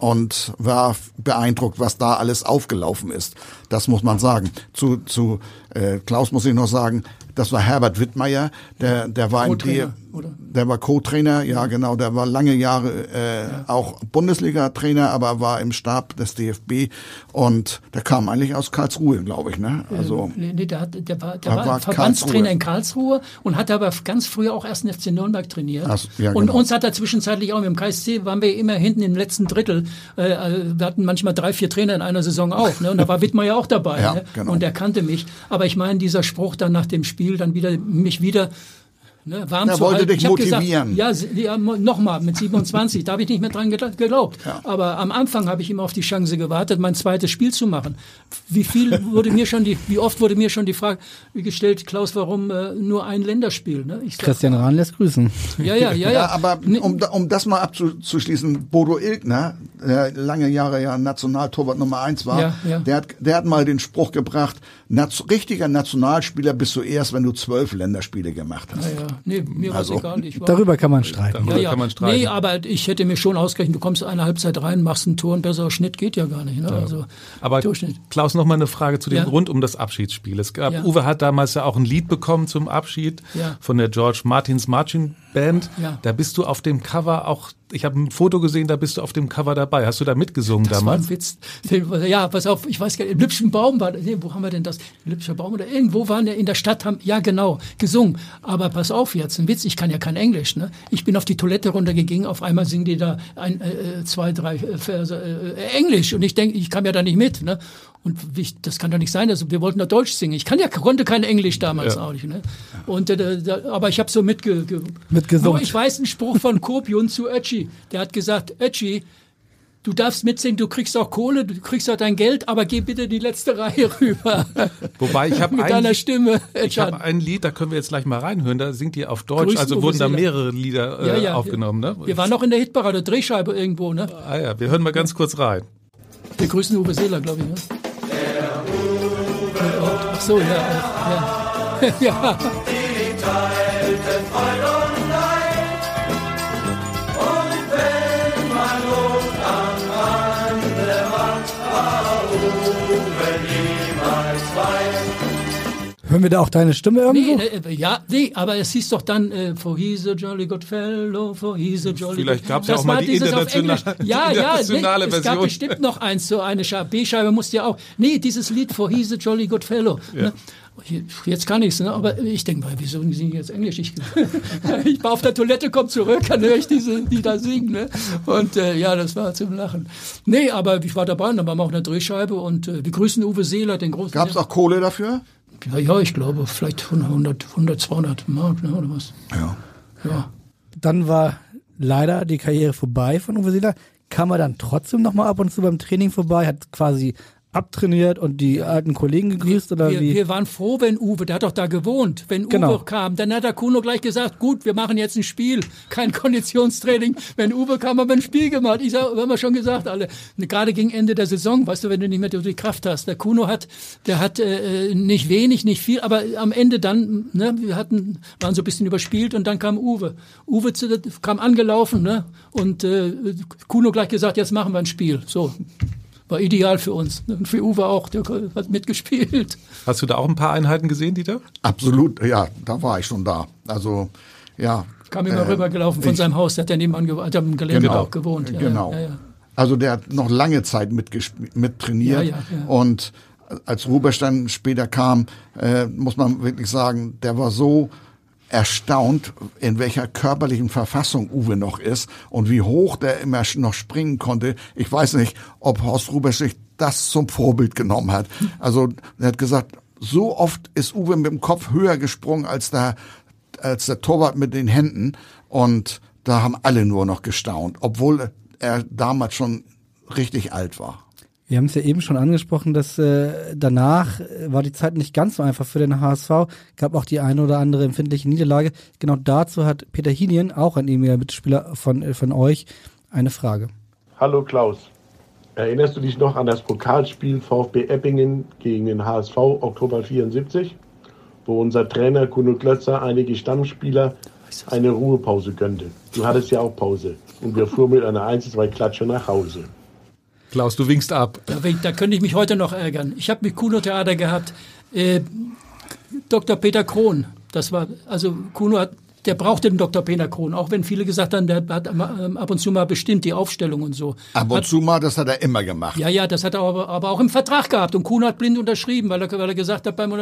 und war beeindruckt, was da alles aufgelaufen ist. Das muss man sagen. Zu, zu äh, Klaus muss ich noch sagen, das war Herbert Wittmeier, der, der war D der war Co-Trainer, ja genau, der war lange Jahre äh, ja. auch Bundesliga-Trainer, aber war im Stab des DFB und der kam eigentlich aus Karlsruhe, glaube ich, ne?
Also äh, nee, der, der war, der war, war Verbandstrainer Karlsruhe. in Karlsruhe und hat aber ganz früher auch erst den FC Nürnberg trainiert. Ach, ja, und genau. uns hat er zwischenzeitlich auch mit dem KSC waren wir immer hinten im letzten Drittel. Äh, äh, wir hatten manchmal drei, vier Trainer in einer Saison auch, ne? Und da war Wittmeier auch dabei, ja, ne? Genau. Und er kannte mich. Aber ich meine, dieser Spruch dann nach dem Spiel dann wieder mich wieder
Ne, warm er wollte dich motivieren.
Gesagt, ja, ja nochmal mit 27, da habe ich nicht mehr dran geglaubt. Ja. Aber am Anfang habe ich immer auf die Chance gewartet, mein zweites Spiel zu machen. Wie viel wurde mir schon die, wie oft wurde mir schon die Frage gestellt, Klaus, warum äh, nur ein Länderspiel? Ne?
Ich sag, Christian Rahn lässt grüßen.
Ja, ja, ja, ja. ja
aber um, um das mal abzuschließen, Bodo Ilgner, der lange Jahre ja Nationaltorwart Nummer eins war, ja, ja. Der, hat, der hat mal den Spruch gebracht, richtiger Nationalspieler bist du erst, wenn du zwölf Länderspiele gemacht hast.
Ja, ja. Nee, mir also, war egal.
Ich war, darüber kann man streiten.
Ja, ja. Kann man streiten. Nee, aber ich hätte mir schon ausgerechnet, du kommst eine Halbzeit rein, machst ein Tor, ein besserer Schnitt geht ja gar nicht. Ne? Ja. Also,
aber Durchschnitt. Klaus, noch mal eine Frage zu dem ja. rund um das Abschiedsspiel. Es gab, Uwe hat damals ja auch ein Lied bekommen zum Abschied von der George Martins Marching Band. Da bist du auf dem Cover auch ich habe ein Foto gesehen, da bist du auf dem Cover dabei. Hast du da mitgesungen
das
damals?
War ein Witz. Ja, pass auf, ich weiß gar nicht, im Lübschen Baum war, nee, wo haben wir denn das? Im Lübscher Baum oder irgendwo waren wir in der Stadt, haben, ja genau, gesungen. Aber pass auf jetzt, ein Witz, ich kann ja kein Englisch, ne? Ich bin auf die Toilette runtergegangen, auf einmal singen die da ein, äh, äh zwei, drei äh, Verse äh, Englisch und ich denke, ich kam ja da nicht mit, ne? Und ich, das kann doch nicht sein, also wir wollten doch Deutsch singen. Ich kann ja, konnte kein Englisch damals ja. auch nicht. Ne? Und, äh, da, aber ich habe so mitge, ge,
mitgesungen.
ich weiß einen Spruch von Kopion zu Ötchi. Der hat gesagt, Ötchi, du darfst mitsingen, du kriegst auch Kohle, du kriegst auch dein Geld, aber geh bitte in die letzte Reihe rüber.
Wobei ich habe
mit
ein,
deiner Stimme.
ich habe ein Lied, da können wir jetzt gleich mal reinhören. Da singt ihr auf Deutsch.
Grüßen
also wurden da mehrere Lieder äh,
Ja, ja.
aufgenommen. Ne?
Wir waren noch in der Hitparade, Drehscheibe irgendwo, ne?
ah ja, wir hören mal ganz kurz rein.
Wir grüßen Uwe Seeler, glaube ich. Ne? Ach so, ja. Ja. ja.
Hören wir da auch deine Stimme irgendwo?
Nee, äh, ja, nee, aber es hieß doch dann, äh, for he's a jolly good fellow, for he's a jolly
Vielleicht
good-
gab's ja
Das
auch mal
war
die
dieses auf
internationale-
Ja, ja,
internationale
nee, es gab
Version.
bestimmt noch eins, so eine B-Scheibe musste ja auch. Nee, dieses Lied, for he's a jolly good fellow. Ne? Jetzt kann ich's, ne? aber ich denke mal, wieso singen jetzt Englisch? Ich, ich war auf der Toilette, komm zurück, dann höre ich diese, die da singen. Ne? Und äh, ja, das war zum Lachen. Nee, aber ich war dabei, und dann waren wir auch in der Drehscheibe und äh, wir grüßen Uwe Seeler, den großen.
Gab es auch Kohle dafür?
Ja, ja, ich glaube, vielleicht 100, 100 200 Mark ne, oder was.
Ja.
Ja.
Dann war leider die Karriere vorbei von Uwe Seeler. Kam er dann trotzdem noch mal ab und zu beim Training vorbei, hat quasi abtrainiert und die alten Kollegen gegrüßt oder
Wir,
wie?
wir waren froh, wenn Uwe, der hat doch da gewohnt, wenn
Genau.
Uwe kam. Dann hat der Kuno gleich gesagt, gut, wir machen jetzt ein Spiel, kein Konditionstraining. Wenn Uwe kam, haben wir ein Spiel gemacht. Ich sag, haben wir schon gesagt, alle. Gerade gegen Ende der Saison, weißt du, wenn du nicht mehr die Kraft hast. Der Kuno hat, der hat äh, nicht wenig, nicht viel, aber am Ende dann, ne, wir hatten, waren so ein bisschen überspielt und dann kam Uwe. Uwe zu, kam angelaufen, ne, und äh, Kuno gleich gesagt, jetzt machen wir ein Spiel. So. War ideal für uns. Und für Uwe auch, der hat mitgespielt.
Hast du da auch ein paar Einheiten gesehen, Dieter?
Absolut, ja, da war ich schon da. Also, ja.
Kam immer
äh,
rübergelaufen von
ich-
seinem Haus, der hat ja nebenan gewohnt, hat am Gelände
Genau,
auch gewohnt. Ja,
genau.
Ja, ja.
Also der hat noch lange Zeit mitgesp- mit trainiert
Ja, ja, ja.
und als dann später kam, äh, muss man wirklich sagen, der war so erstaunt, in welcher körperlichen Verfassung Uwe noch ist und wie hoch der immer noch springen konnte. Ich weiß nicht, ob Horst Rubesch sich das zum Vorbild genommen hat. Also er hat gesagt, so oft ist Uwe mit dem Kopf höher gesprungen als der, als der Torwart mit den Händen und da haben alle nur noch gestaunt, obwohl er damals schon richtig alt war.
Wir haben es ja eben schon angesprochen, dass äh, danach äh, war die Zeit nicht ganz so einfach für den HSV. Gab auch die eine oder andere empfindliche Niederlage. Genau dazu hat Peter Hinien, auch ein ehemaliger Mitspieler von, äh, von euch, eine Frage.
Hallo Klaus. Erinnerst du dich noch an das Pokalspiel VfB Eppingen gegen den HSV Oktober 74, wo unser Trainer Kuno Klötzer einige Stammspieler eine Ruhepause gönnte? Du hattest ja auch Pause und wir fuhren mit einer 1-2 Klatsche nach Hause.
Klaus, du winkst ab.
Da, da könnte ich mich heute noch ärgern. Ich habe mit Kuno Theater gehabt. Äh, Dr. Peter Krohn, das war, also Kuno hat, der brauchte den Dr. Peter Krohn, auch wenn viele gesagt haben, der hat ähm, ab und zu mal bestimmt die Aufstellung und so.
Ab und
Hat-
zu mal, das hat er immer gemacht.
Ja, ja, das hat er aber, aber auch im Vertrag gehabt. Und Kuno hat blind unterschrieben, weil er, weil er gesagt hat beim,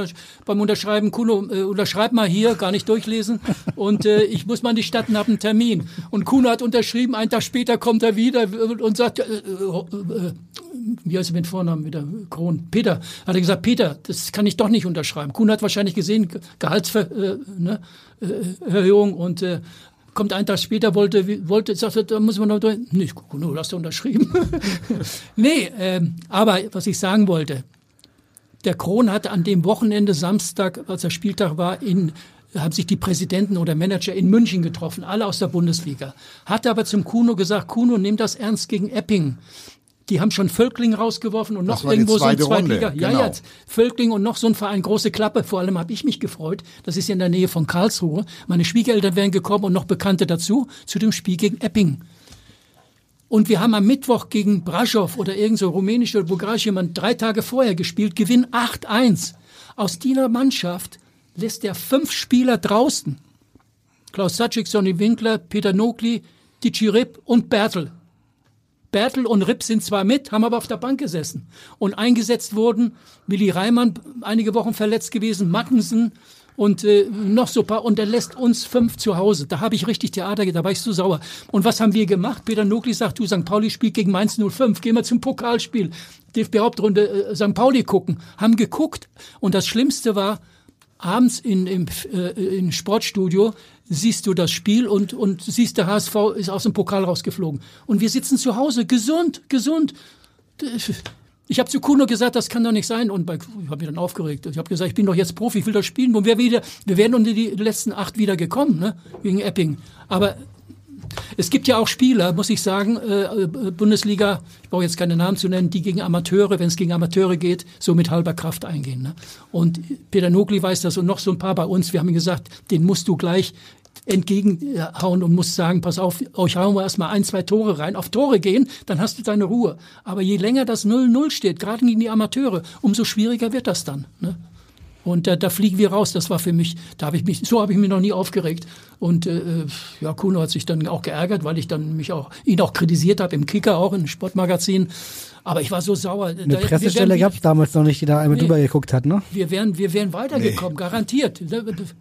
beim Unterschreiben, Kuno, äh, unterschreib mal hier, gar nicht durchlesen. Und äh, ich muss mal in die Stadt und habe einen Termin. Und Kuno hat unterschrieben, einen Tag später kommt er wieder und sagt, äh, äh, äh, wie heißt er mit Vornamen wieder? Kron. Peter. Hat er gesagt, Peter, das kann ich doch nicht unterschreiben. Kuno hat wahrscheinlich gesehen, Gehaltserhöhung äh, ne, äh, und äh, kommt einen Tag später, wollte, wollte, sagte, da muss man noch. Nee, Kuno, hast du unterschrieben? nee, ähm, aber was ich sagen wollte, der Kron hatte an dem Wochenende Samstag, als der Spieltag war, in haben sich die Präsidenten oder Manager in München getroffen, alle aus der Bundesliga. Hat aber zum Kuno gesagt, Kuno, nimm das ernst gegen Epping. Die haben schon Völkling rausgeworfen und noch irgendwo so ein
Runde,
Zweitliga. Ja,
genau.
ja, Völkling und noch so ein Verein, große Klappe. Vor allem habe ich mich gefreut. Das ist ja in der Nähe von Karlsruhe. Meine Schwiegereltern wären gekommen und noch Bekannte dazu, zu dem Spiel gegen Epping. Und wir haben am Mittwoch gegen Brasov oder irgend so rumänische oder bulgarische jemand drei Tage vorher gespielt, Gewinn 8-1. Aus dieser Mannschaft lässt er fünf Spieler draußen. Klaus Satschik, Sonny Winkler, Peter Nogli, Dici Ripp und Bertel. Bertel und Ripp sind zwar mit, haben aber auf der Bank gesessen. Und eingesetzt wurden Willi Reimann, einige Wochen verletzt gewesen, Mattensen und äh, noch so paar. Und er lässt uns fünf zu Hause. Da habe ich richtig Theater, da war ich so sauer. Und was haben wir gemacht? Peter Nogli sagt, du, St. Pauli spielt gegen Mainz 05. Gehen wir zum Pokalspiel. DFB-Hauptrunde äh, St. Pauli gucken. Haben geguckt. Und das Schlimmste war, abends in, im äh, in Sportstudio siehst du das Spiel und, und siehst, der HSV ist aus dem Pokal rausgeflogen. Und wir sitzen zu Hause, gesund, gesund. Ich habe zu Kuno gesagt, das kann doch nicht sein. Und bei, ich habe mich dann aufgeregt. Ich habe gesagt, ich bin doch jetzt Profi, ich will das spielen. Und wir, wieder, wir wären unter die letzten acht wieder gekommen, ne? wegen Epping. Aber es gibt ja auch Spieler, muss ich sagen, äh, äh, Bundesliga, ich brauche jetzt keine Namen zu nennen, die gegen Amateure, wenn es gegen Amateure geht, so mit halber Kraft eingehen. Ne? Und Peter Nogli weiß das und noch so ein paar bei uns. Wir haben gesagt, den musst du gleich entgegenhauen und musst sagen, pass auf, euch hauen wir erstmal ein, zwei Tore rein, auf Tore gehen, dann hast du deine Ruhe. Aber je länger das 0-0 steht, gerade gegen die Amateure, umso schwieriger wird das dann. Ne? Und da, da fliegen wir raus. Das war für mich, da habe ich mich, so habe ich mich noch nie aufgeregt. Und äh, ja, Kuno hat sich dann auch geärgert, weil ich dann mich auch ihn auch kritisiert habe im Kicker auch im Sportmagazin. Aber ich war so sauer.
Eine da, Pressestelle gab es damals noch nicht, die da einmal nee, drüber geguckt hat, ne?
Wir wären, wir wären weitergekommen, nee. garantiert.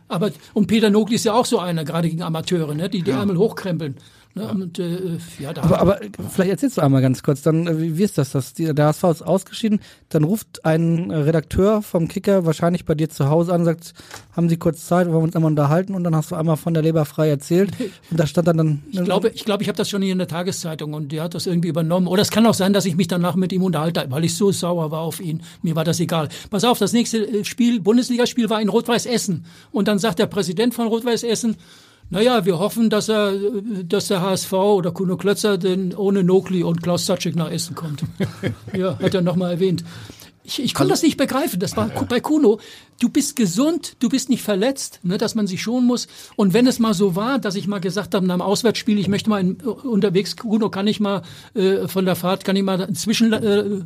Aber und Peter Nogli ist ja auch so einer, gerade gegen Amateure, ne? die die ja. Ärmel hochkrempeln. Ne? Und, äh, ja,
aber, aber vielleicht erzählst du einmal ganz kurz, dann äh, wie, wie ist das? das die, der HSV ist ausgeschieden, dann ruft ein Redakteur vom Kicker wahrscheinlich bei dir zu Hause an und sagt, haben Sie kurz Zeit, wollen wir uns einmal unterhalten und dann hast du einmal von der Leber frei erzählt und da stand dann dann...
Ich glaube, ich, glaube, ich habe das schon hier in der Tageszeitung und der hat das irgendwie übernommen. Oder es kann auch sein, dass ich mich danach mit ihm unterhalte, weil ich so sauer war auf ihn. Mir war das egal. Pass auf, das nächste äh, Spiel, Bundesligaspiel war in Rot-Weiß Essen und dann sagt der Präsident von Rot-Weiß Essen, naja, wir hoffen, dass er, dass der HSV oder Kuno Klötzer denn ohne Nokli und Klaus Zatschik nach Essen kommt. ja, hat er nochmal erwähnt. Ich, ich konnte das nicht begreifen. Das war bei Kuno. Du bist gesund, du bist nicht verletzt, ne, dass man sich schonen muss. Und wenn es mal so war, dass ich mal gesagt habe, nach dem Auswärtsspiel, ich möchte mal in, unterwegs, Kuno, kann ich mal äh, von der Fahrt, kann ich mal zwischen äh,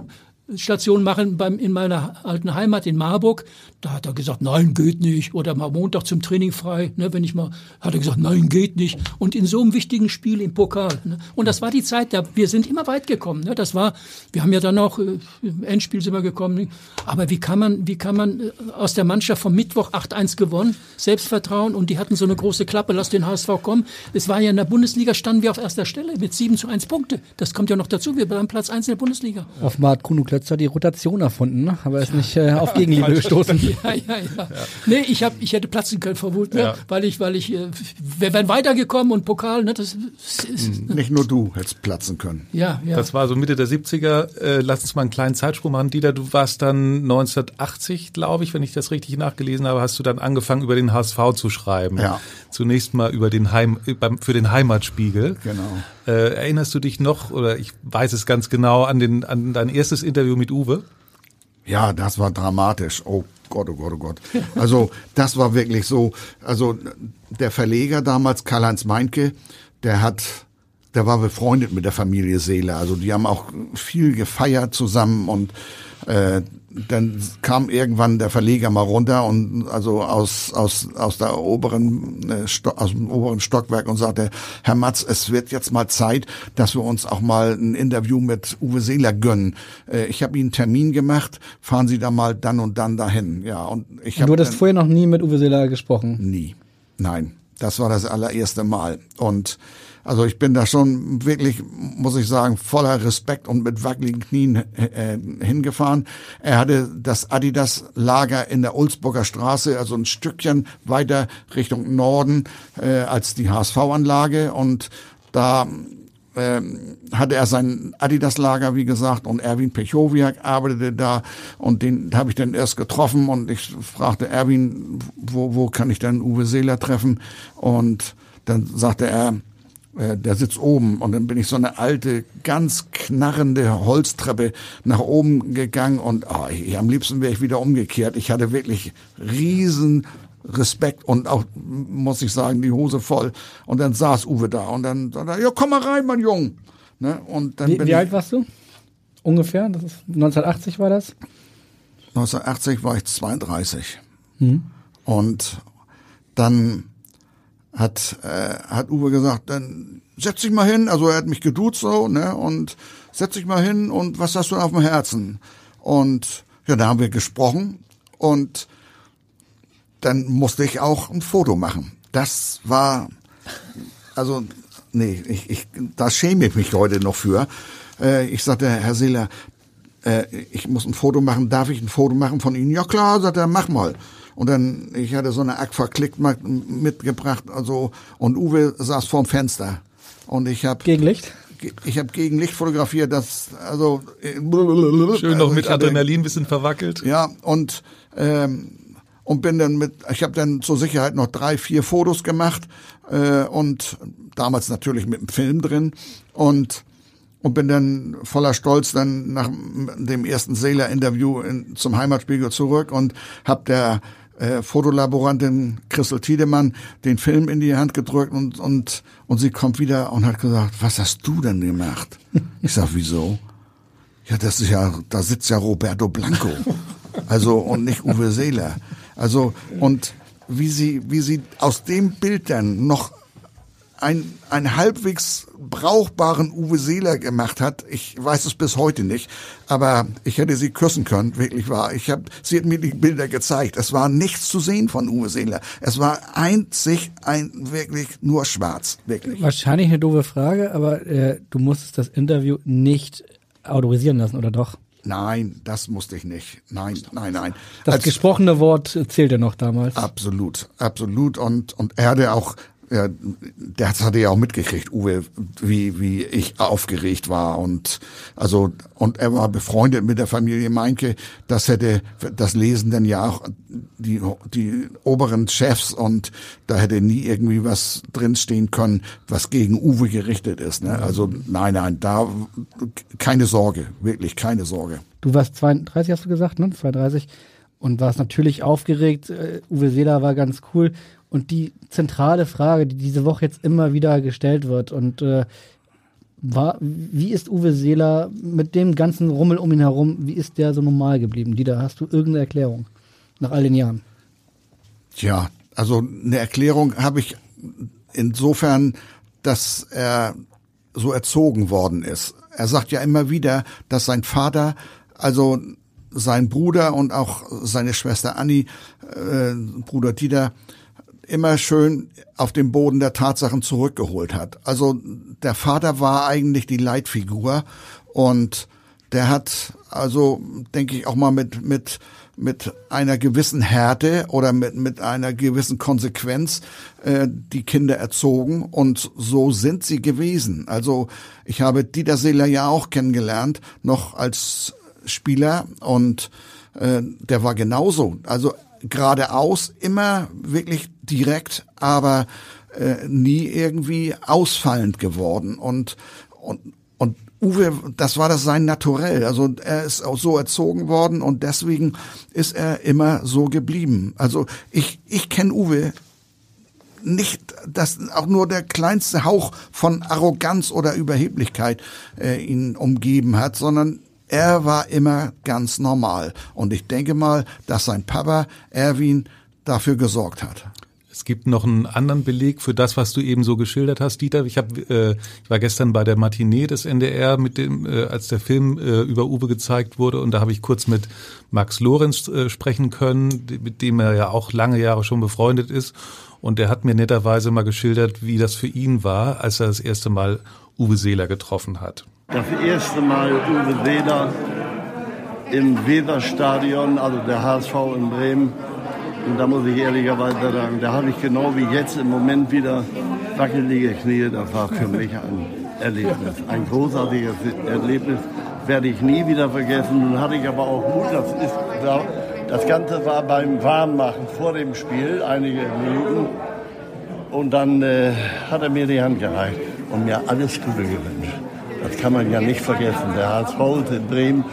Station machen beim, in meiner alten Heimat in Marburg. Da hat er gesagt, nein, geht nicht. Oder mal Montag zum Training frei. Ne, wenn ich mal, hat er gesagt, nein, geht nicht. Und in so einem wichtigen Spiel im Pokal. Ne. Und das war die Zeit, da wir sind immer weit gekommen. Ne. Das war, wir haben ja dann auch äh, im Endspiel sind wir gekommen. Aber wie kann man, wie kann man äh, aus der Mannschaft vom Mittwoch 8-1 gewonnen, Selbstvertrauen und die hatten so eine große Klappe, lass den HSV kommen. Es war ja in der Bundesliga standen wir auf erster Stelle mit 7 zu 1 Punkte. Das kommt ja noch dazu. Wir waren Platz 1 in der Bundesliga.
Auf Mart Kuno Klötzer die Rotation erfunden, aber er ist nicht äh, auf Gegenliebe gestoßen.
Ja, ja, ja, ja. Nee, ich, hab, ich hätte platzen können vor Wut, ne? Ja. weil ich, weil ich, äh, wir wären weitergekommen und Pokal, ne? das
ist, Nicht nur du hättest platzen können.
Ja, ja. Das war so Mitte der 70er. Äh, lass uns mal einen kleinen Zeitsprung machen. Dieter, du warst dann 1980, glaube ich, wenn ich das richtig nachgelesen habe, hast du dann angefangen, über den HSV zu schreiben. Ja. Zunächst mal über den Heim, für den Heimatspiegel.
Genau.
Äh, erinnerst du dich noch, oder ich weiß es ganz genau, an, den, an dein erstes Interview mit Uwe?
Ja, das war dramatisch. Oh Gott, oh Gott, oh Gott. Also das war wirklich so. Also der Verleger damals, Karl-Heinz Meinke, der hat, der war befreundet mit der Familie Seele. Also die haben auch viel gefeiert zusammen und äh, dann kam irgendwann der Verleger mal runter und also aus aus aus der oberen äh, aus dem oberen Stockwerk und sagte Herr Matz es wird jetzt mal Zeit dass wir uns auch mal ein Interview mit Uwe Seeler gönnen. Äh, ich habe Ihnen einen Termin gemacht fahren Sie da mal dann und dann dahin. Ja und ich
habe du hattest vorher noch nie mit Uwe Seeler gesprochen?
Nie. Nein. Das war das allererste Mal. Und also ich bin da schon wirklich, muss ich sagen, voller Respekt und mit wackeligen Knien äh, hingefahren. Er hatte das Adidas-Lager in der Ulzburger Straße, also ein Stückchen weiter Richtung Norden äh, als die HSV-Anlage und da ähm, hatte er sein Adidas-Lager, wie gesagt, und Erwin Pechowiak arbeitete da und den habe ich dann erst getroffen und ich fragte Erwin, wo, wo kann ich denn Uwe Seeler treffen? Und dann sagte er, der sitzt oben und dann bin ich so eine alte, ganz knarrende Holztreppe nach oben gegangen und oh, ich, am liebsten wäre ich wieder umgekehrt. Ich hatte wirklich riesen Respekt und auch, muss ich sagen, die Hose voll. Und dann saß Uwe da und dann sagte er, ja, komm mal rein, mein Jung. Ne? Und dann
wie, wie alt warst du? Ungefähr? Das ist 1980 war das?
1980 war ich 32. Hm. Und dann hat, äh, hat Uwe gesagt, dann setz dich mal hin, also er hat mich geduzt so, ne, und setz dich mal hin und was hast du auf dem Herzen? Und ja, da haben wir gesprochen und dann musste ich auch ein Foto machen. Das war, also, nee, ich, ich, da schäme ich mich heute noch für. Äh, ich sagte, Herr Seeler, äh, ich muss ein Foto machen, darf ich ein Foto machen von Ihnen? Ja klar, sagt er, mach mal. Und dann, ich hatte so eine Aqua-Click mitgebracht, also, und Uwe saß vorm Fenster. Und ich habe
Gegenlicht?
Ich habe Gegenlicht fotografiert, das, also.
Schön noch
also
mit
ich hatte-
Adrenalin ein bisschen verwackelt.
Ja, und, ähm, und bin dann mit, ich habe dann zur Sicherheit noch drei, vier Fotos gemacht äh, und damals natürlich mit dem Film drin und und bin dann voller Stolz dann nach dem ersten Sailor-Interview in- zum Heimatspiegel zurück und hab der äh, Fotolaborantin Christel Tiedemann den Film in die Hand gedrückt und und und sie kommt wieder und hat gesagt, was hast du denn gemacht? Ich sag, wieso? Ja, das ist ja, da sitzt ja Roberto Blanco. Also, und nicht Uwe Seeler. Also, und wie sie, wie sie aus dem Bild dann noch ein, ein halbwegs brauchbaren Uwe Seeler gemacht hat, ich weiß es bis heute nicht, aber ich hätte sie küssen können, wirklich wahr. Ich hab, sie hat mir die Bilder gezeigt. Es war nichts zu sehen von Uwe Seeler. Es war einzig, ein, wirklich nur schwarz, wirklich.
Wahrscheinlich eine doofe Frage, aber äh, du musstest das Interview nicht autorisieren lassen, oder doch?
Nein, das musste ich nicht. Nein, nein, nein.
Das
Als-
gesprochene Wort zählte noch damals.
Absolut, absolut. Und, und er hatte auch, ja, das hatte ja auch mitgekriegt, Uwe, wie, wie ich aufgeregt war. Und, also, und er war befreundet mit der Familie Meinke. Das hätte, das lesen dann ja auch die, die oberen Chefs und da hätte nie irgendwie was drinstehen können, was gegen Uwe gerichtet ist. Ne? Also, nein, nein, da, keine Sorge, wirklich keine Sorge.
Du warst 32, hast du gesagt, ne? 32. Und warst natürlich aufgeregt. Äh, Uwe Seeler war ganz cool. Und die zentrale Frage, die diese Woche jetzt immer wieder gestellt wird und äh, war, wie ist Uwe Seeler mit dem ganzen Rummel um ihn herum, wie ist der so normal geblieben? Dieter, hast du irgendeine Erklärung nach all den Jahren?
Tja, also eine Erklärung habe ich insofern, dass er so erzogen worden ist. Er sagt ja immer wieder, dass sein Vater, also sein Bruder und auch seine Schwester Annie, äh, Bruder Dieter, immer schön auf den Boden der Tatsachen zurückgeholt hat. Also der Vater war eigentlich die Leitfigur und der hat also, denke ich, auch mal mit, mit, mit einer gewissen Härte oder mit, mit einer gewissen Konsequenz äh, die Kinder erzogen und so sind sie gewesen. Also ich habe Dieter Seeler ja auch kennengelernt, noch als Spieler und äh, der war genauso. Also geradeaus, immer wirklich direkt, aber äh, nie irgendwie ausfallend geworden. Und, und, und Uwe, das war das sein Naturell. Also er ist auch so erzogen worden und deswegen ist er immer so geblieben. Also ich, ich kenne Uwe nicht, dass auch nur der kleinste Hauch von Arroganz oder Überheblichkeit äh, ihn umgeben hat, sondern er war immer ganz normal. Und ich denke mal, dass sein Papa Erwin dafür gesorgt hat.
Es gibt noch einen anderen Beleg für das, was du eben so geschildert hast, Dieter. Ich, hab, äh, ich war gestern bei der Matinee des NDR, mit dem, äh, als der Film äh, über Uwe gezeigt wurde, und da habe ich kurz mit Max Lorenz äh, sprechen können, mit dem er ja auch lange Jahre schon befreundet ist. Und der hat mir netterweise mal geschildert, wie das für ihn war, als er das erste Mal Uwe Seeler getroffen hat.
Das erste Mal Uwe Seeler im Weserstadion, also der HSV in Bremen. Und da muss ich ehrlicherweise sagen, da habe ich genau wie jetzt im Moment wieder wackelige Knie. Das war für mich ein Erlebnis, ein großartiges Erlebnis. Werde ich nie wieder vergessen. Nun hatte ich aber auch Mut. Das, ist, das Ganze war beim Warmmachen vor dem Spiel, einige Minuten. Und dann äh, hat er mir die Hand gereicht und mir alles Gute gewünscht. Das kann man ja nicht vergessen. Der HSV ist in Bremen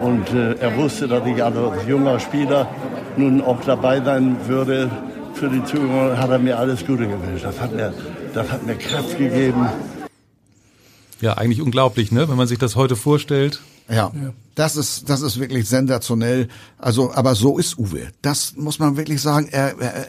und äh, er wusste, dass ich als junger Spieler nun auch dabei sein würde für die Zukunft. Hat er mir alles Gute gewünscht. Das hat mir, das hat mir Kraft gegeben.
Ja, eigentlich unglaublich, ne? Wenn man sich das heute vorstellt.
Ja, das ist das ist wirklich sensationell. Also, aber so ist Uwe. Das muss man wirklich sagen. Er, er,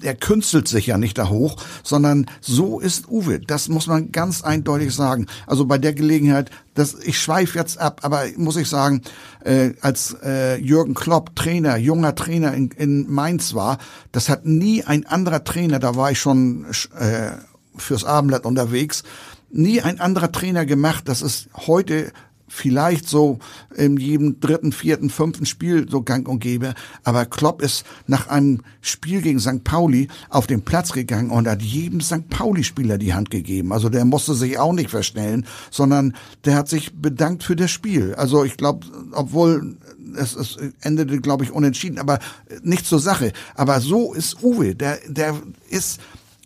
er künstelt sich ja nicht da hoch, sondern so ist Uwe. Das muss man ganz eindeutig sagen. Also bei der Gelegenheit, das, ich schweife jetzt ab, aber muss ich sagen, äh, als äh, Jürgen Klopp Trainer, junger Trainer in, in Mainz war, das hat nie ein anderer Trainer. Da war ich schon äh, fürs Abendblatt unterwegs. Nie ein anderer Trainer gemacht. Das ist heute vielleicht so in jedem dritten, vierten, fünften Spiel so gang und gäbe. Aber Klopp ist nach einem Spiel gegen St. Pauli auf den Platz gegangen und hat jedem St. Pauli-Spieler die Hand gegeben. Also der musste sich auch nicht verstellen, sondern der hat sich bedankt für das Spiel. Also ich glaube, obwohl es, es endete, glaube ich, unentschieden, aber nicht zur Sache. Aber so ist Uwe, der, der ist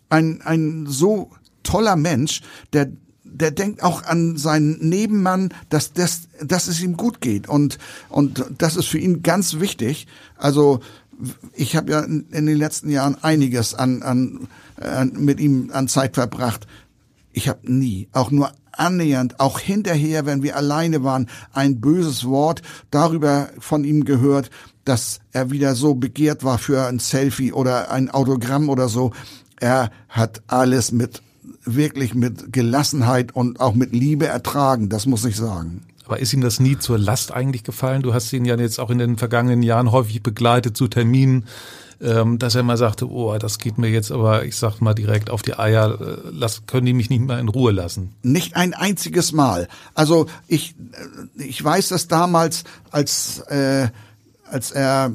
ein, ein so toller Mensch, der der denkt auch an seinen Nebenmann, dass, das, dass es ihm gut geht. Und, und das ist für ihn ganz wichtig. Also ich habe ja in, den letzten Jahren einiges an, an, an mit ihm an Zeit verbracht. Ich habe nie, auch nur annähernd, auch hinterher, wenn wir alleine waren, ein böses Wort darüber von ihm gehört, dass er wieder so begehrt war für ein Selfie oder ein Autogramm oder so. Er hat alles mit wirklich mit Gelassenheit und auch mit Liebe ertragen, das muss ich sagen.
Aber ist Ihnen das nie zur Last eigentlich gefallen? Du hast ihn ja jetzt auch in den vergangenen Jahren häufig begleitet zu Terminen, ähm, dass er mal sagte, oh, das geht mir jetzt aber, ich sag mal direkt auf die Eier, äh, lass, können die mich nicht mehr in Ruhe lassen?
Nicht ein einziges Mal. Also ich, äh, ich weiß das damals, als, äh, als er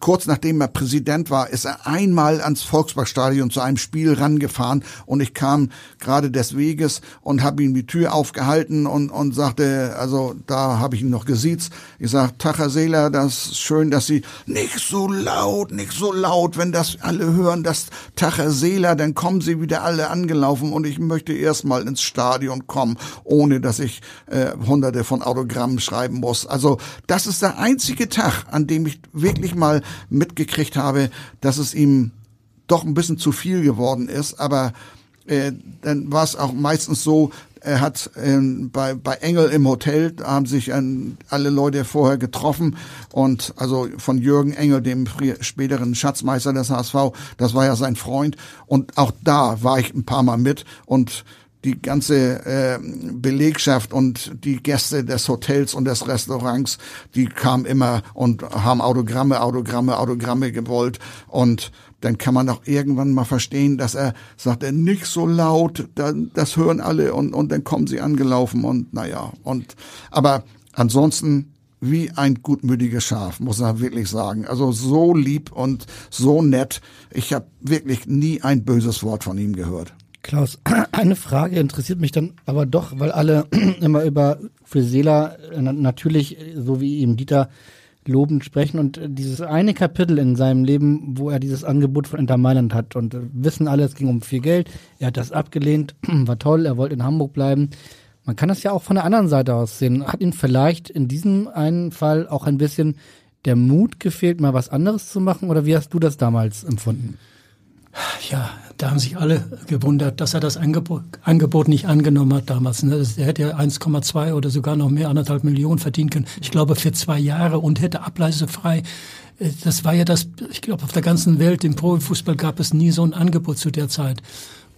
kurz nachdem er Präsident war, ist er einmal ans Volksparkstadion zu einem Spiel rangefahren und ich kam gerade des Weges und habe ihm die Tür aufgehalten und, und sagte, also da habe ich ihn noch gesiezt. Ich sag, Tacher Seeler, das ist schön, dass Sie nicht so laut, nicht so laut, wenn das alle hören, das Tacher Seeler, dann kommen Sie wieder alle angelaufen und ich möchte erstmal ins Stadion kommen, ohne dass ich äh, hunderte von Autogrammen schreiben muss. Also das ist der einzige Tag, an dem ich wirklich mal mal mitgekriegt habe, dass es ihm doch ein bisschen zu viel geworden ist, aber äh, dann war es auch meistens so, er hat äh, bei, bei Engel im Hotel, da haben sich äh, alle Leute vorher getroffen. Und also von Jürgen Engel, dem späteren Schatzmeister des HSV, das war ja sein Freund. Und auch da war ich ein paar Mal mit. Und die ganze äh, Belegschaft und die Gäste des Hotels und des Restaurants, die kamen immer und haben Autogramme, Autogramme, Autogramme gewollt und dann kann man auch irgendwann mal verstehen, dass er sagt, er nicht so laut, das hören alle und, und dann kommen sie angelaufen und naja, und aber ansonsten wie ein gutmütiges Schaf, muss er wirklich sagen. Also so lieb und so nett. Ich habe wirklich nie ein böses Wort von ihm gehört.
Klaus, eine Frage interessiert mich dann aber doch, weil alle immer über Frisela äh, natürlich, äh, so wie eben Dieter, lobend sprechen und äh, dieses eine Kapitel in seinem Leben, wo er dieses Angebot von Inter Mailand hat und wissen alle, es ging um viel Geld, er hat das abgelehnt, war toll, er wollte in Hamburg bleiben. Man kann das ja auch von der anderen Seite aus sehen. Hat ihn vielleicht in diesem einen Fall auch ein bisschen der Mut gefehlt, mal was anderes zu machen oder wie hast du das damals empfunden?
Ja, da haben sich alle gewundert, dass er das Angebot, Angebot nicht angenommen hat damals. Ne? Er hätte ja 1,2 oder sogar noch mehr, anderthalb Millionen verdienen können. Ich glaube für zwei Jahre und hätte ableisefrei. Äh, das war ja das, ich glaube, auf der ganzen Welt im Profifußball gab es nie so ein Angebot zu der Zeit.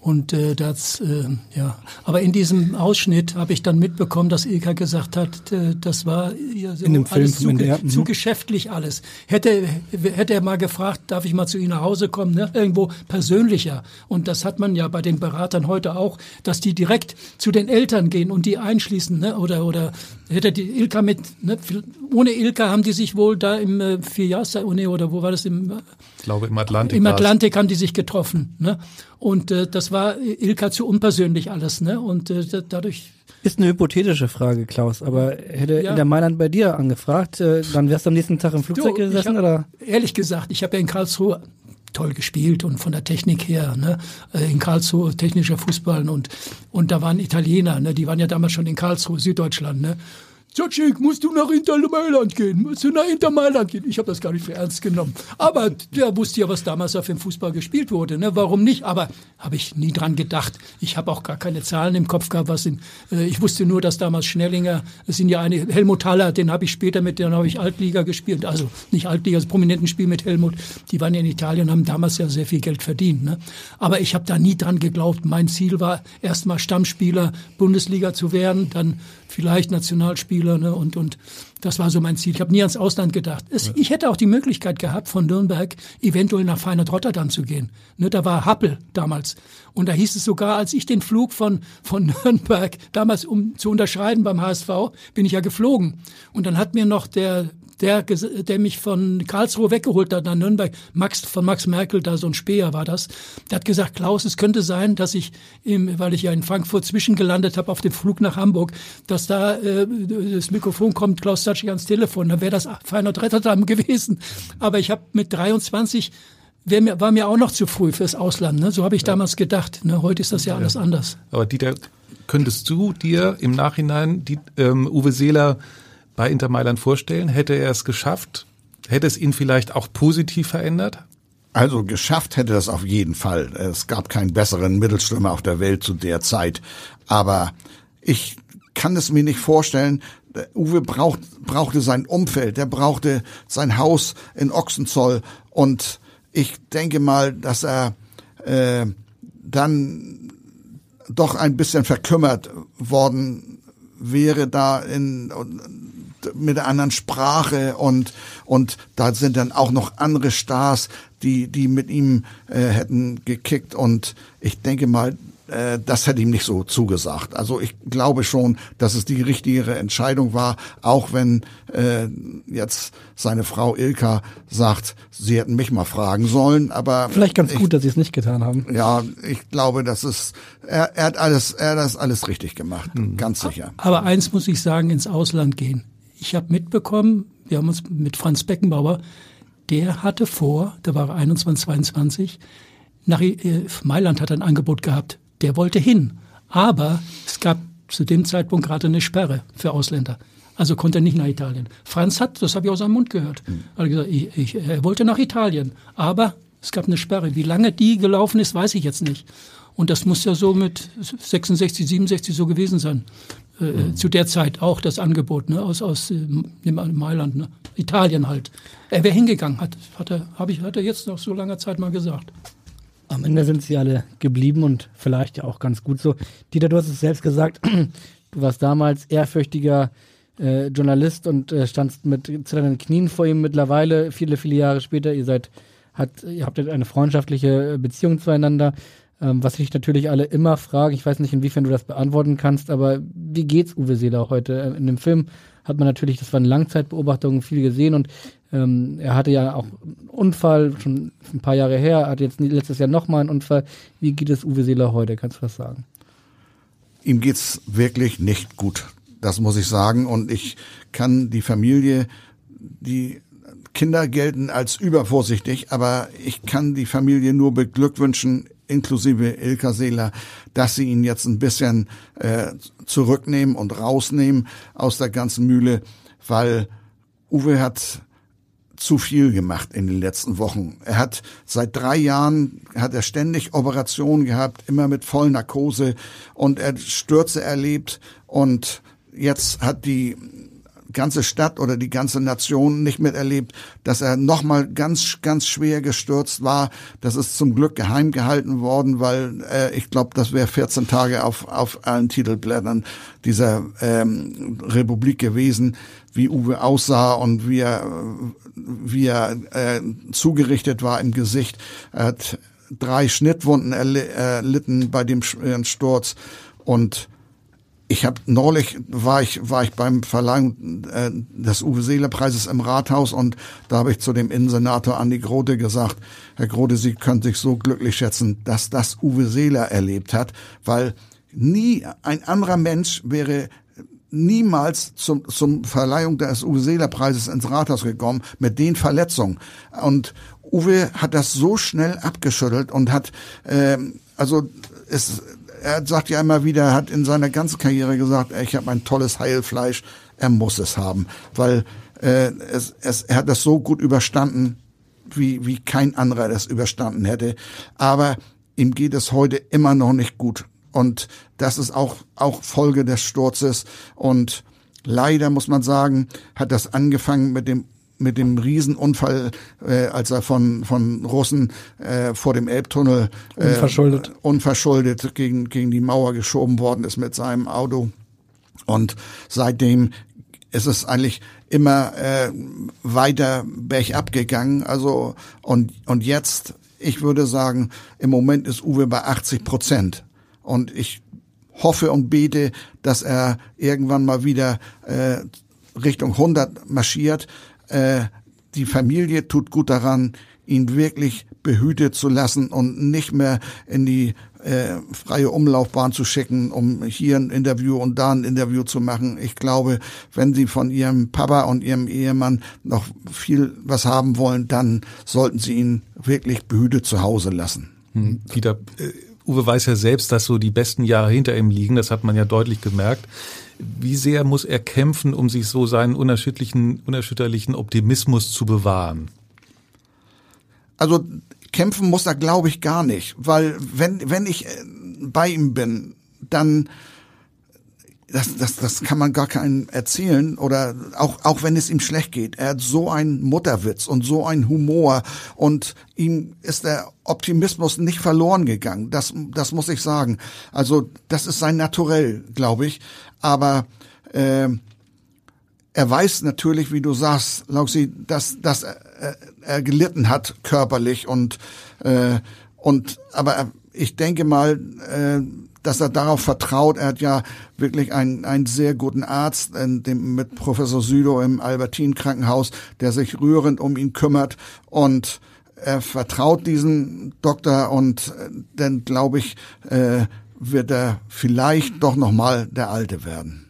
Und äh, das, äh, ja. Aber in diesem Ausschnitt habe ich dann mitbekommen, dass Ilka gesagt hat, äh, das war ja so
in dem Film
alles zu,
NDR,
zu geschäftlich alles. Hätte, hätte er mal gefragt, darf ich mal zu Ihnen nach Hause kommen, ne? irgendwo persönlicher. Und das hat man ja bei den Beratern heute auch, dass die direkt zu den Eltern gehen und die einschließen, ne? oder, oder hätte die Ilka mit, ne? ohne Ilka haben die sich wohl da im äh, Vierjahres-Uni oder wo war das im,
ich glaube im Atlantik.
Im Atlantik haben die sich getroffen, ne? Und äh, das war Ilka zu unpersönlich alles, ne? Und äh, dadurch
ist eine hypothetische Frage, Klaus, aber hätte ja. in der Mailand bei dir angefragt, äh, dann wärst du am nächsten Tag im Flugzeug du, gesessen,
hab,
oder?
Ehrlich gesagt, ich habe ja in Karlsruhe toll gespielt und von der Technik her, ne, äh, in Karlsruhe technischer Fußball und und da waren Italiener, ne, die waren ja damals schon in Karlsruhe, Süddeutschland, ne, Jacek, musst du nach Inter Mailand gehen? Musst du nach Inter Mailand gehen? Ich habe das gar nicht für ernst genommen. Aber der wusste ja, was damals auf dem Fußball gespielt wurde. Ne? Warum nicht? Aber habe ich nie dran gedacht. Ich habe auch gar keine Zahlen im Kopf gehabt. Was in, äh, ich wusste nur, dass damals Schnellinger, es sind ja eine, Helmut Haller, den habe ich später mit, dem habe ich Altliga gespielt. Also nicht Altliga, das prominenten Spiel mit Helmut. Die waren ja in Italien haben damals ja sehr viel Geld verdient. Ne? Aber ich habe da nie dran geglaubt. Mein Ziel war, erstmal Stammspieler Bundesliga zu werden, dann vielleicht Nationalspieler Spieler ne? und, und das war so mein Ziel. Ich habe nie ans Ausland gedacht. Es, Ich hätte auch die Möglichkeit gehabt, von Nürnberg eventuell nach Feyenoord Rotterdam zu gehen. Ne, da war Happel damals. Und da hieß es sogar, als ich den Flug von, von Nürnberg damals, um zu unterschreiben beim HSV, bin ich ja geflogen. Und dann hat mir noch der der, der mich von Karlsruhe weggeholt hat nach Nürnberg, Max, von Max Merkel, da so ein Speer war das, der hat gesagt, Klaus, es könnte sein, dass ich, im, weil ich ja in Frankfurt zwischengelandet habe auf dem Flug nach Hamburg, dass da äh, das Mikrofon kommt, Klaus Zatschik ans Telefon, dann wäre das feiner Rotterdam gewesen. Aber ich habe mit 23 mir, war mir auch noch zu früh fürs Ausland. Ne? So habe ich ja. damals gedacht. Ne? Heute ist das ja, ja alles anders.
Aber Dieter, könntest du dir im Nachhinein die, ähm, Uwe Seeler bei Inter Mailand vorstellen? Hätte er es geschafft? Hätte es ihn vielleicht auch positiv verändert?
Also geschafft hätte das auf jeden Fall. Es gab keinen besseren Mittelstürmer auf der Welt zu der Zeit. Aber ich kann es mir nicht vorstellen. Uwe braucht, brauchte sein Umfeld, der brauchte sein Haus in Ochsenzoll. Und ich denke mal, dass er äh, dann doch ein bisschen verkümmert worden wäre da in mit der anderen Sprache und und da sind dann auch noch andere Stars, die die mit ihm äh, hätten gekickt und ich denke mal, äh, das hätte ihm nicht so zugesagt. Also ich glaube schon, dass es die richtigere Entscheidung war, auch wenn äh, jetzt seine Frau Ilka sagt, sie hätten mich mal fragen sollen, aber
vielleicht ganz ich, gut, dass sie es nicht getan haben.
Ja, ich glaube, dass es er, er hat alles, er hat das alles richtig gemacht, mhm. ganz sicher.
Aber eins muss ich sagen, ins Ausland gehen. Ich habe mitbekommen, wir haben uns mit Franz Beckenbauer, der hatte vor, da war er 21, 22, nach äh, Mailand hat er ein Angebot gehabt. Der wollte hin. Aber es gab zu dem Zeitpunkt gerade eine Sperre für Ausländer. Also konnte er nicht nach Italien. Franz hat, das habe ich aus seinem Mund gehört, mhm. hat gesagt, ich, ich, er wollte nach Italien. Aber es gab eine Sperre. Wie lange die gelaufen ist, weiß ich jetzt nicht. Und das muss ja so mit 66, 67 so gewesen sein. Äh, mhm. Zu der Zeit auch das Angebot ne, aus, aus äh, Mailand, ne? Italien halt. Er wäre hingegangen, hat, hat, er, hab ich, hat er jetzt nach so langer Zeit mal gesagt.
Am Ende sind sie alle geblieben und vielleicht ja auch ganz gut so. Dieter, du hast es selbst gesagt, du warst damals ehrfürchtiger äh, Journalist und äh, standst mit zitternden Knien vor ihm mittlerweile, viele, viele Jahre später. Ihr seid, hat, ihr habt eine freundschaftliche Beziehung zueinander. Ähm, was sich natürlich alle immer fragen, ich weiß nicht, inwiefern du das beantworten kannst, aber wie geht's Uwe Seeler heute? Äh, in dem Film hat man natürlich, das waren Langzeitbeobachtungen, viel gesehen und ähm, er hatte ja auch einen Unfall, schon ein paar Jahre her, hat jetzt letztes Jahr nochmal einen Unfall. Wie geht es Uwe Seeler heute? Kannst du was sagen?
Ihm geht's wirklich nicht gut. Das muss ich sagen. Und ich kann die Familie, die Kinder gelten als übervorsichtig, aber ich kann die Familie nur beglückwünschen, inklusive Ilka Seeler, dass sie ihn jetzt ein bisschen äh, zurücknehmen und rausnehmen aus der ganzen Mühle, weil Uwe hat zu viel gemacht in den letzten Wochen. Er hat seit drei Jahren hat er ständig Operationen gehabt, immer mit Vollnarkose und er Stürze erlebt und jetzt hat die ganze Stadt oder die ganze Nation nicht miterlebt, dass er nochmal ganz, ganz schwer gestürzt war. Das ist zum Glück geheim gehalten worden, weil äh, ich glaube, das wäre 14 Tage auf, auf allen Titelblättern dieser ähm, Republik gewesen, wie Uwe aussah und wie er, wie er äh, zugerichtet war im Gesicht. Er hat drei Schnittwunden erlitten bei dem Sturz und ich habe neulich war ich war ich beim Verleihung äh, des Uwe Seeler Preises im Rathaus und da habe ich zu dem Innensenator Andi Grote gesagt, Herr Grote, Sie können sich so glücklich schätzen, dass das Uwe Seeler erlebt hat, weil nie ein anderer Mensch wäre niemals zum, zum Verleihung des Uwe Seeler Preises ins Rathaus gekommen mit den Verletzungen. Und Uwe hat das so schnell abgeschüttelt und hat äh, also es er sagt ja immer wieder, er hat in seiner ganzen Karriere gesagt, ich habe ein tolles Heilfleisch, er muss es haben, weil äh, es, es, er hat das so gut überstanden, wie, wie kein anderer das überstanden hätte. Aber ihm geht es heute immer noch nicht gut. Und das ist auch, auch Folge des Sturzes. Und leider muss man sagen, hat das angefangen mit dem mit dem Riesenunfall, äh, als er von, von Russen äh, vor dem Elbtunnel
äh, unverschuldet,
unverschuldet gegen, gegen die Mauer geschoben worden ist mit seinem Auto. Und seitdem ist es eigentlich immer äh, weiter bergab gegangen. Also und und jetzt, ich würde sagen, im Moment ist Uwe bei 80 Prozent und ich hoffe und bete, dass er irgendwann mal wieder äh, Richtung 100 marschiert. Äh, die Familie tut gut daran, ihn wirklich behütet zu lassen und nicht mehr in die äh, freie Umlaufbahn zu schicken, um hier ein Interview und da ein Interview zu machen. Ich glaube, wenn Sie von Ihrem Papa und Ihrem Ehemann noch viel was haben wollen, dann sollten Sie ihn wirklich behütet zu Hause lassen.
Hm, wieder, äh, Uwe weiß ja selbst, dass so die besten Jahre hinter ihm liegen. Das hat man ja deutlich gemerkt. Wie sehr muss er kämpfen, um sich so seinen unerschütterlichen, unerschütterlichen Optimismus zu bewahren?
Also kämpfen muss er, glaube ich, gar nicht, weil wenn wenn ich äh, bei ihm bin, dann das, das, das kann man gar keinen erzählen oder auch, auch wenn es ihm schlecht geht. Er hat so einen Mutterwitz und so einen Humor und ihm ist der Optimismus nicht verloren gegangen. Das, das muss ich sagen. Also das ist sein Naturell, glaube ich. Aber äh, er weiß natürlich, wie du sagst, Lauxi, dass, dass er, er gelitten hat körperlich und äh, und aber ich denke mal, äh, dass er darauf vertraut. Er hat ja wirklich einen, einen sehr guten Arzt in dem, mit Professor Südo im Albertin Krankenhaus, der sich rührend um ihn kümmert und er vertraut diesen Doktor und äh, dann glaube ich, äh, wird er vielleicht doch noch mal der Alte werden.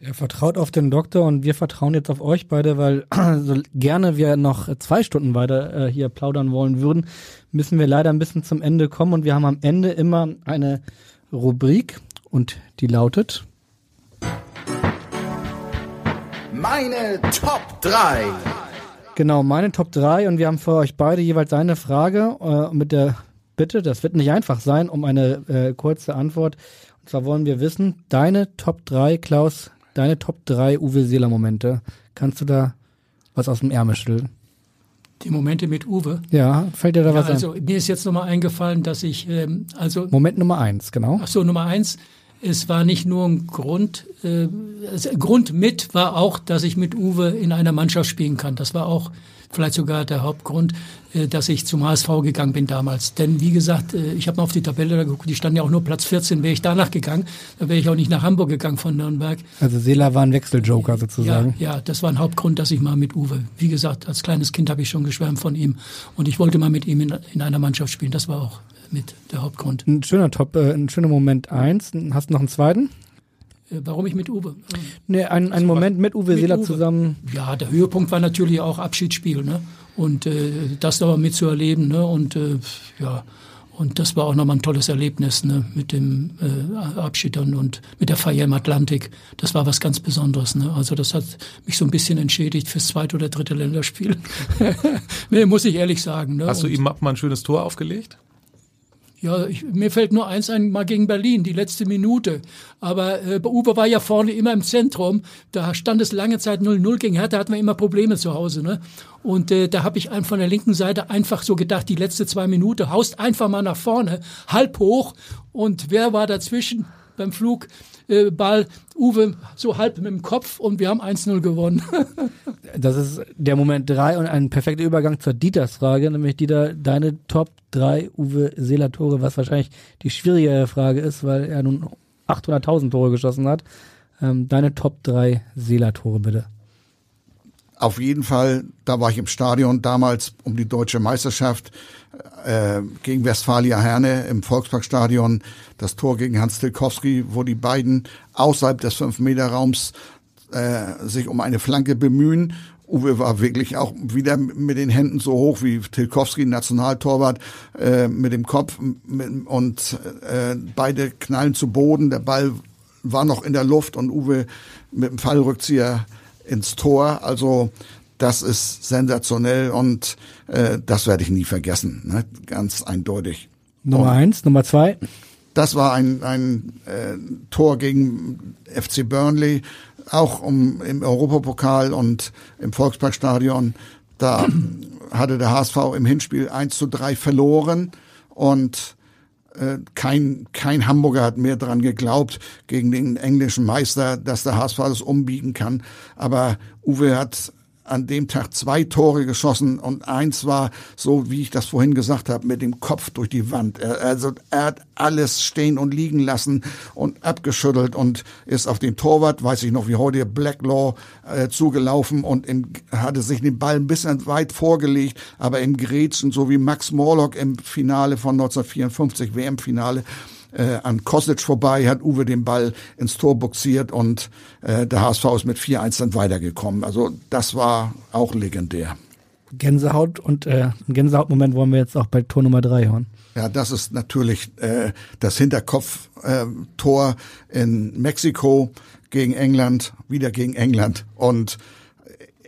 Er vertraut auf den Doktor und wir vertrauen jetzt auf euch beide, weil so gerne wir noch zwei Stunden weiter äh, hier plaudern wollen würden, müssen wir leider ein bisschen zum Ende kommen und wir haben am Ende immer eine Rubrik und die lautet
Meine Top 3.
Genau, meine Top 3 und wir haben für euch beide jeweils eine Frage äh, mit der Bitte, das wird nicht einfach sein, um eine äh, kurze Antwort. Und zwar wollen wir wissen, deine Top 3, Klaus, deine Top 3 Uwe Seeler Momente. Kannst du da was aus dem Ärmel schütteln?
Die Momente mit Uwe.
Ja, fällt dir da
ja,
was
also,
ein?
Mir ist jetzt nochmal eingefallen, dass ich, ähm, also.
Moment Nummer eins, genau.
Ach so, Nummer eins. Es war nicht nur ein Grund, äh, Grund mit war auch, dass ich mit Uwe in einer Mannschaft spielen kann. Das war auch vielleicht sogar der Hauptgrund, äh, dass ich zum HSV gegangen bin damals. Denn wie gesagt, äh, ich habe mal auf die Tabelle geguckt, die stand ja auch nur Platz 14, wäre ich danach gegangen, dann wäre ich auch nicht nach Hamburg gegangen von Nürnberg.
Also Seeler war ein Wechseljoker sozusagen.
Ja, ja, das war ein Hauptgrund, dass ich mal mit Uwe, wie gesagt, als kleines Kind habe ich schon geschwärmt von ihm und ich wollte mal mit ihm in, in einer Mannschaft spielen. Das war auch mit der Hauptgrund.
Ein schöner Top, äh, ein schöner Moment eins. Hast du noch einen zweiten?
Äh, Warum ich mit Uwe?
Nee, ein, ein Moment mit Uwe
mit
Seeler
Uwe.
zusammen.
Ja, der Höhepunkt war natürlich auch Abschiedsspiel, ne? Und äh, das nochmal mitzuerleben, ne? Und äh, ja, und das war auch nochmal ein tolles Erlebnis, ne? Mit dem äh, Abschied dann und mit der Feier im Atlantik. Das war was ganz Besonderes, ne? Also das hat mich so ein bisschen entschädigt fürs zweite oder dritte Länderspiel. nee, muss ich ehrlich sagen. Ne?
Hast du
Und-
ihm auch mal ein schönes Tor aufgelegt?
Ja, ich, mir fällt nur eins ein, mal gegen Berlin, die letzte Minute. Aber äh, Uwe war ja vorne immer im Zentrum. Da stand es lange Zeit 0-0 gegen Hertha, hatten wir immer Probleme zu Hause. Ne? Und äh, da habe ich einen von der linken Seite einfach so gedacht, die letzte zwei Minuten, haust einfach mal nach vorne, halb hoch. Und wer war dazwischen beim Flug? Äh, Ball Uwe so halb mit dem Kopf und wir haben 1-0 gewonnen.
Das ist der Moment drei und ein perfekter Übergang zur Dieters-Frage, nämlich Dieter, deine Top 3 Uwe Seeler Tore, was wahrscheinlich die schwierigere Frage ist, weil er nun 800.000 Tore geschossen hat. Ähm, deine Top 3 Seeler Tore bitte.
Auf jeden Fall, da war ich im Stadion damals um die deutsche Meisterschaft äh, gegen Westfalia Herne im Volksparkstadion. Das Tor gegen Hans Tilkowski, wo die beiden außerhalb des 5-Meter-Raums äh, sich um eine Flanke bemühen. Uwe war wirklich auch wieder mit den Händen so hoch wie Tilkowski, Nationaltorwart, äh, mit dem Kopf mit, und äh, beide knallen zu Boden. Der Ball war noch in der Luft und Uwe mit dem Fallrückzieher ins Tor. Also das ist sensationell und äh, das werde ich nie vergessen. Ne? Ganz eindeutig.
Nummer
Und
eins, Nummer zwei.
Das war ein, ein äh, Tor gegen FC Burnley, auch um, im Europapokal und im Volksparkstadion. Da hatte der HSV im Hinspiel 1 zu 3 verloren und kein, kein Hamburger hat mehr dran geglaubt gegen den englischen Meister, dass der HSV das umbiegen kann. Aber Uwe hat an dem Tag zwei Tore geschossen und eins war so, wie ich das vorhin gesagt habe, mit dem Kopf durch die Wand. Er, also er hat alles stehen und liegen lassen und abgeschüttelt und ist auf den Torwart, weiß ich noch wie heute, Blacklaw äh, zugelaufen und im, hatte sich den Ball ein bisschen weit vorgelegt, aber im Grätschen, so wie Max Morlock im Finale von 1954, WM-Finale, äh, an Kosic vorbei, hat Uwe den Ball ins Tor buxiert und äh, der HSV ist mit 4-1 dann weitergekommen. Also das war auch legendär.
Gänsehaut und äh, Gänsehautmoment wollen wir jetzt auch bei Tor Nummer 3 hören.
Ja, das ist natürlich äh, das Hinterkopf-Tor äh, in Mexiko gegen England, wieder gegen England. Und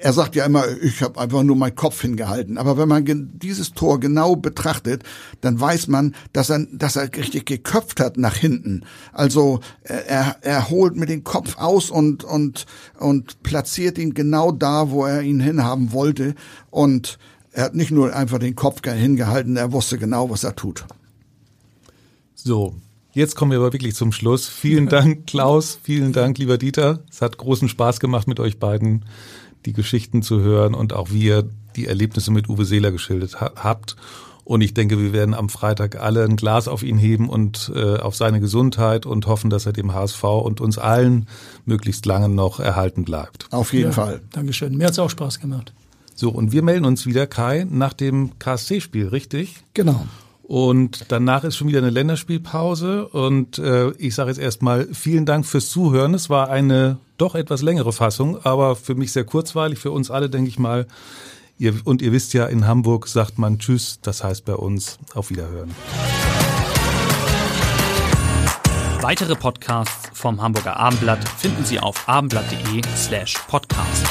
er sagt ja immer, ich habe einfach nur meinen Kopf hingehalten. Aber wenn man dieses Tor genau betrachtet, dann weiß man, dass er, dass er richtig geköpft hat nach hinten. Also er, er holt mit dem Kopf aus und, und, und platziert ihn genau da, wo er ihn hinhaben wollte. Und er hat nicht nur einfach den Kopf hingehalten, er wusste genau, was er tut.
So, Jetzt kommen wir aber wirklich zum Schluss. Vielen Dank, Klaus. Vielen Dank, lieber Dieter. Es hat großen Spaß gemacht mit euch beiden die Geschichten zu hören und auch wie ihr die Erlebnisse mit Uwe Seeler geschildert ha habt. Und ich denke, wir werden am Freitag alle ein Glas auf ihn heben und äh, auf seine Gesundheit und hoffen, dass er dem HSV und uns allen möglichst lange noch erhalten bleibt.
Auf jeden ja, Fall.
Dankeschön. Mir hat's auch Spaß gemacht.
So, und wir melden uns wieder, Kai, nach dem KSC-Spiel, richtig?
Genau.
Und danach ist schon wieder eine Länderspielpause. Und äh, ich sage jetzt erstmal vielen Dank fürs Zuhören. Es war eine doch etwas längere Fassung, aber für mich sehr kurzweilig, für uns alle, denke ich mal. Ihr, und ihr wisst ja, in Hamburg sagt man Tschüss, das heißt bei uns auf Wiederhören.
Weitere Podcasts vom Hamburger Abendblatt finden Sie auf abendblatt.de slash podcast.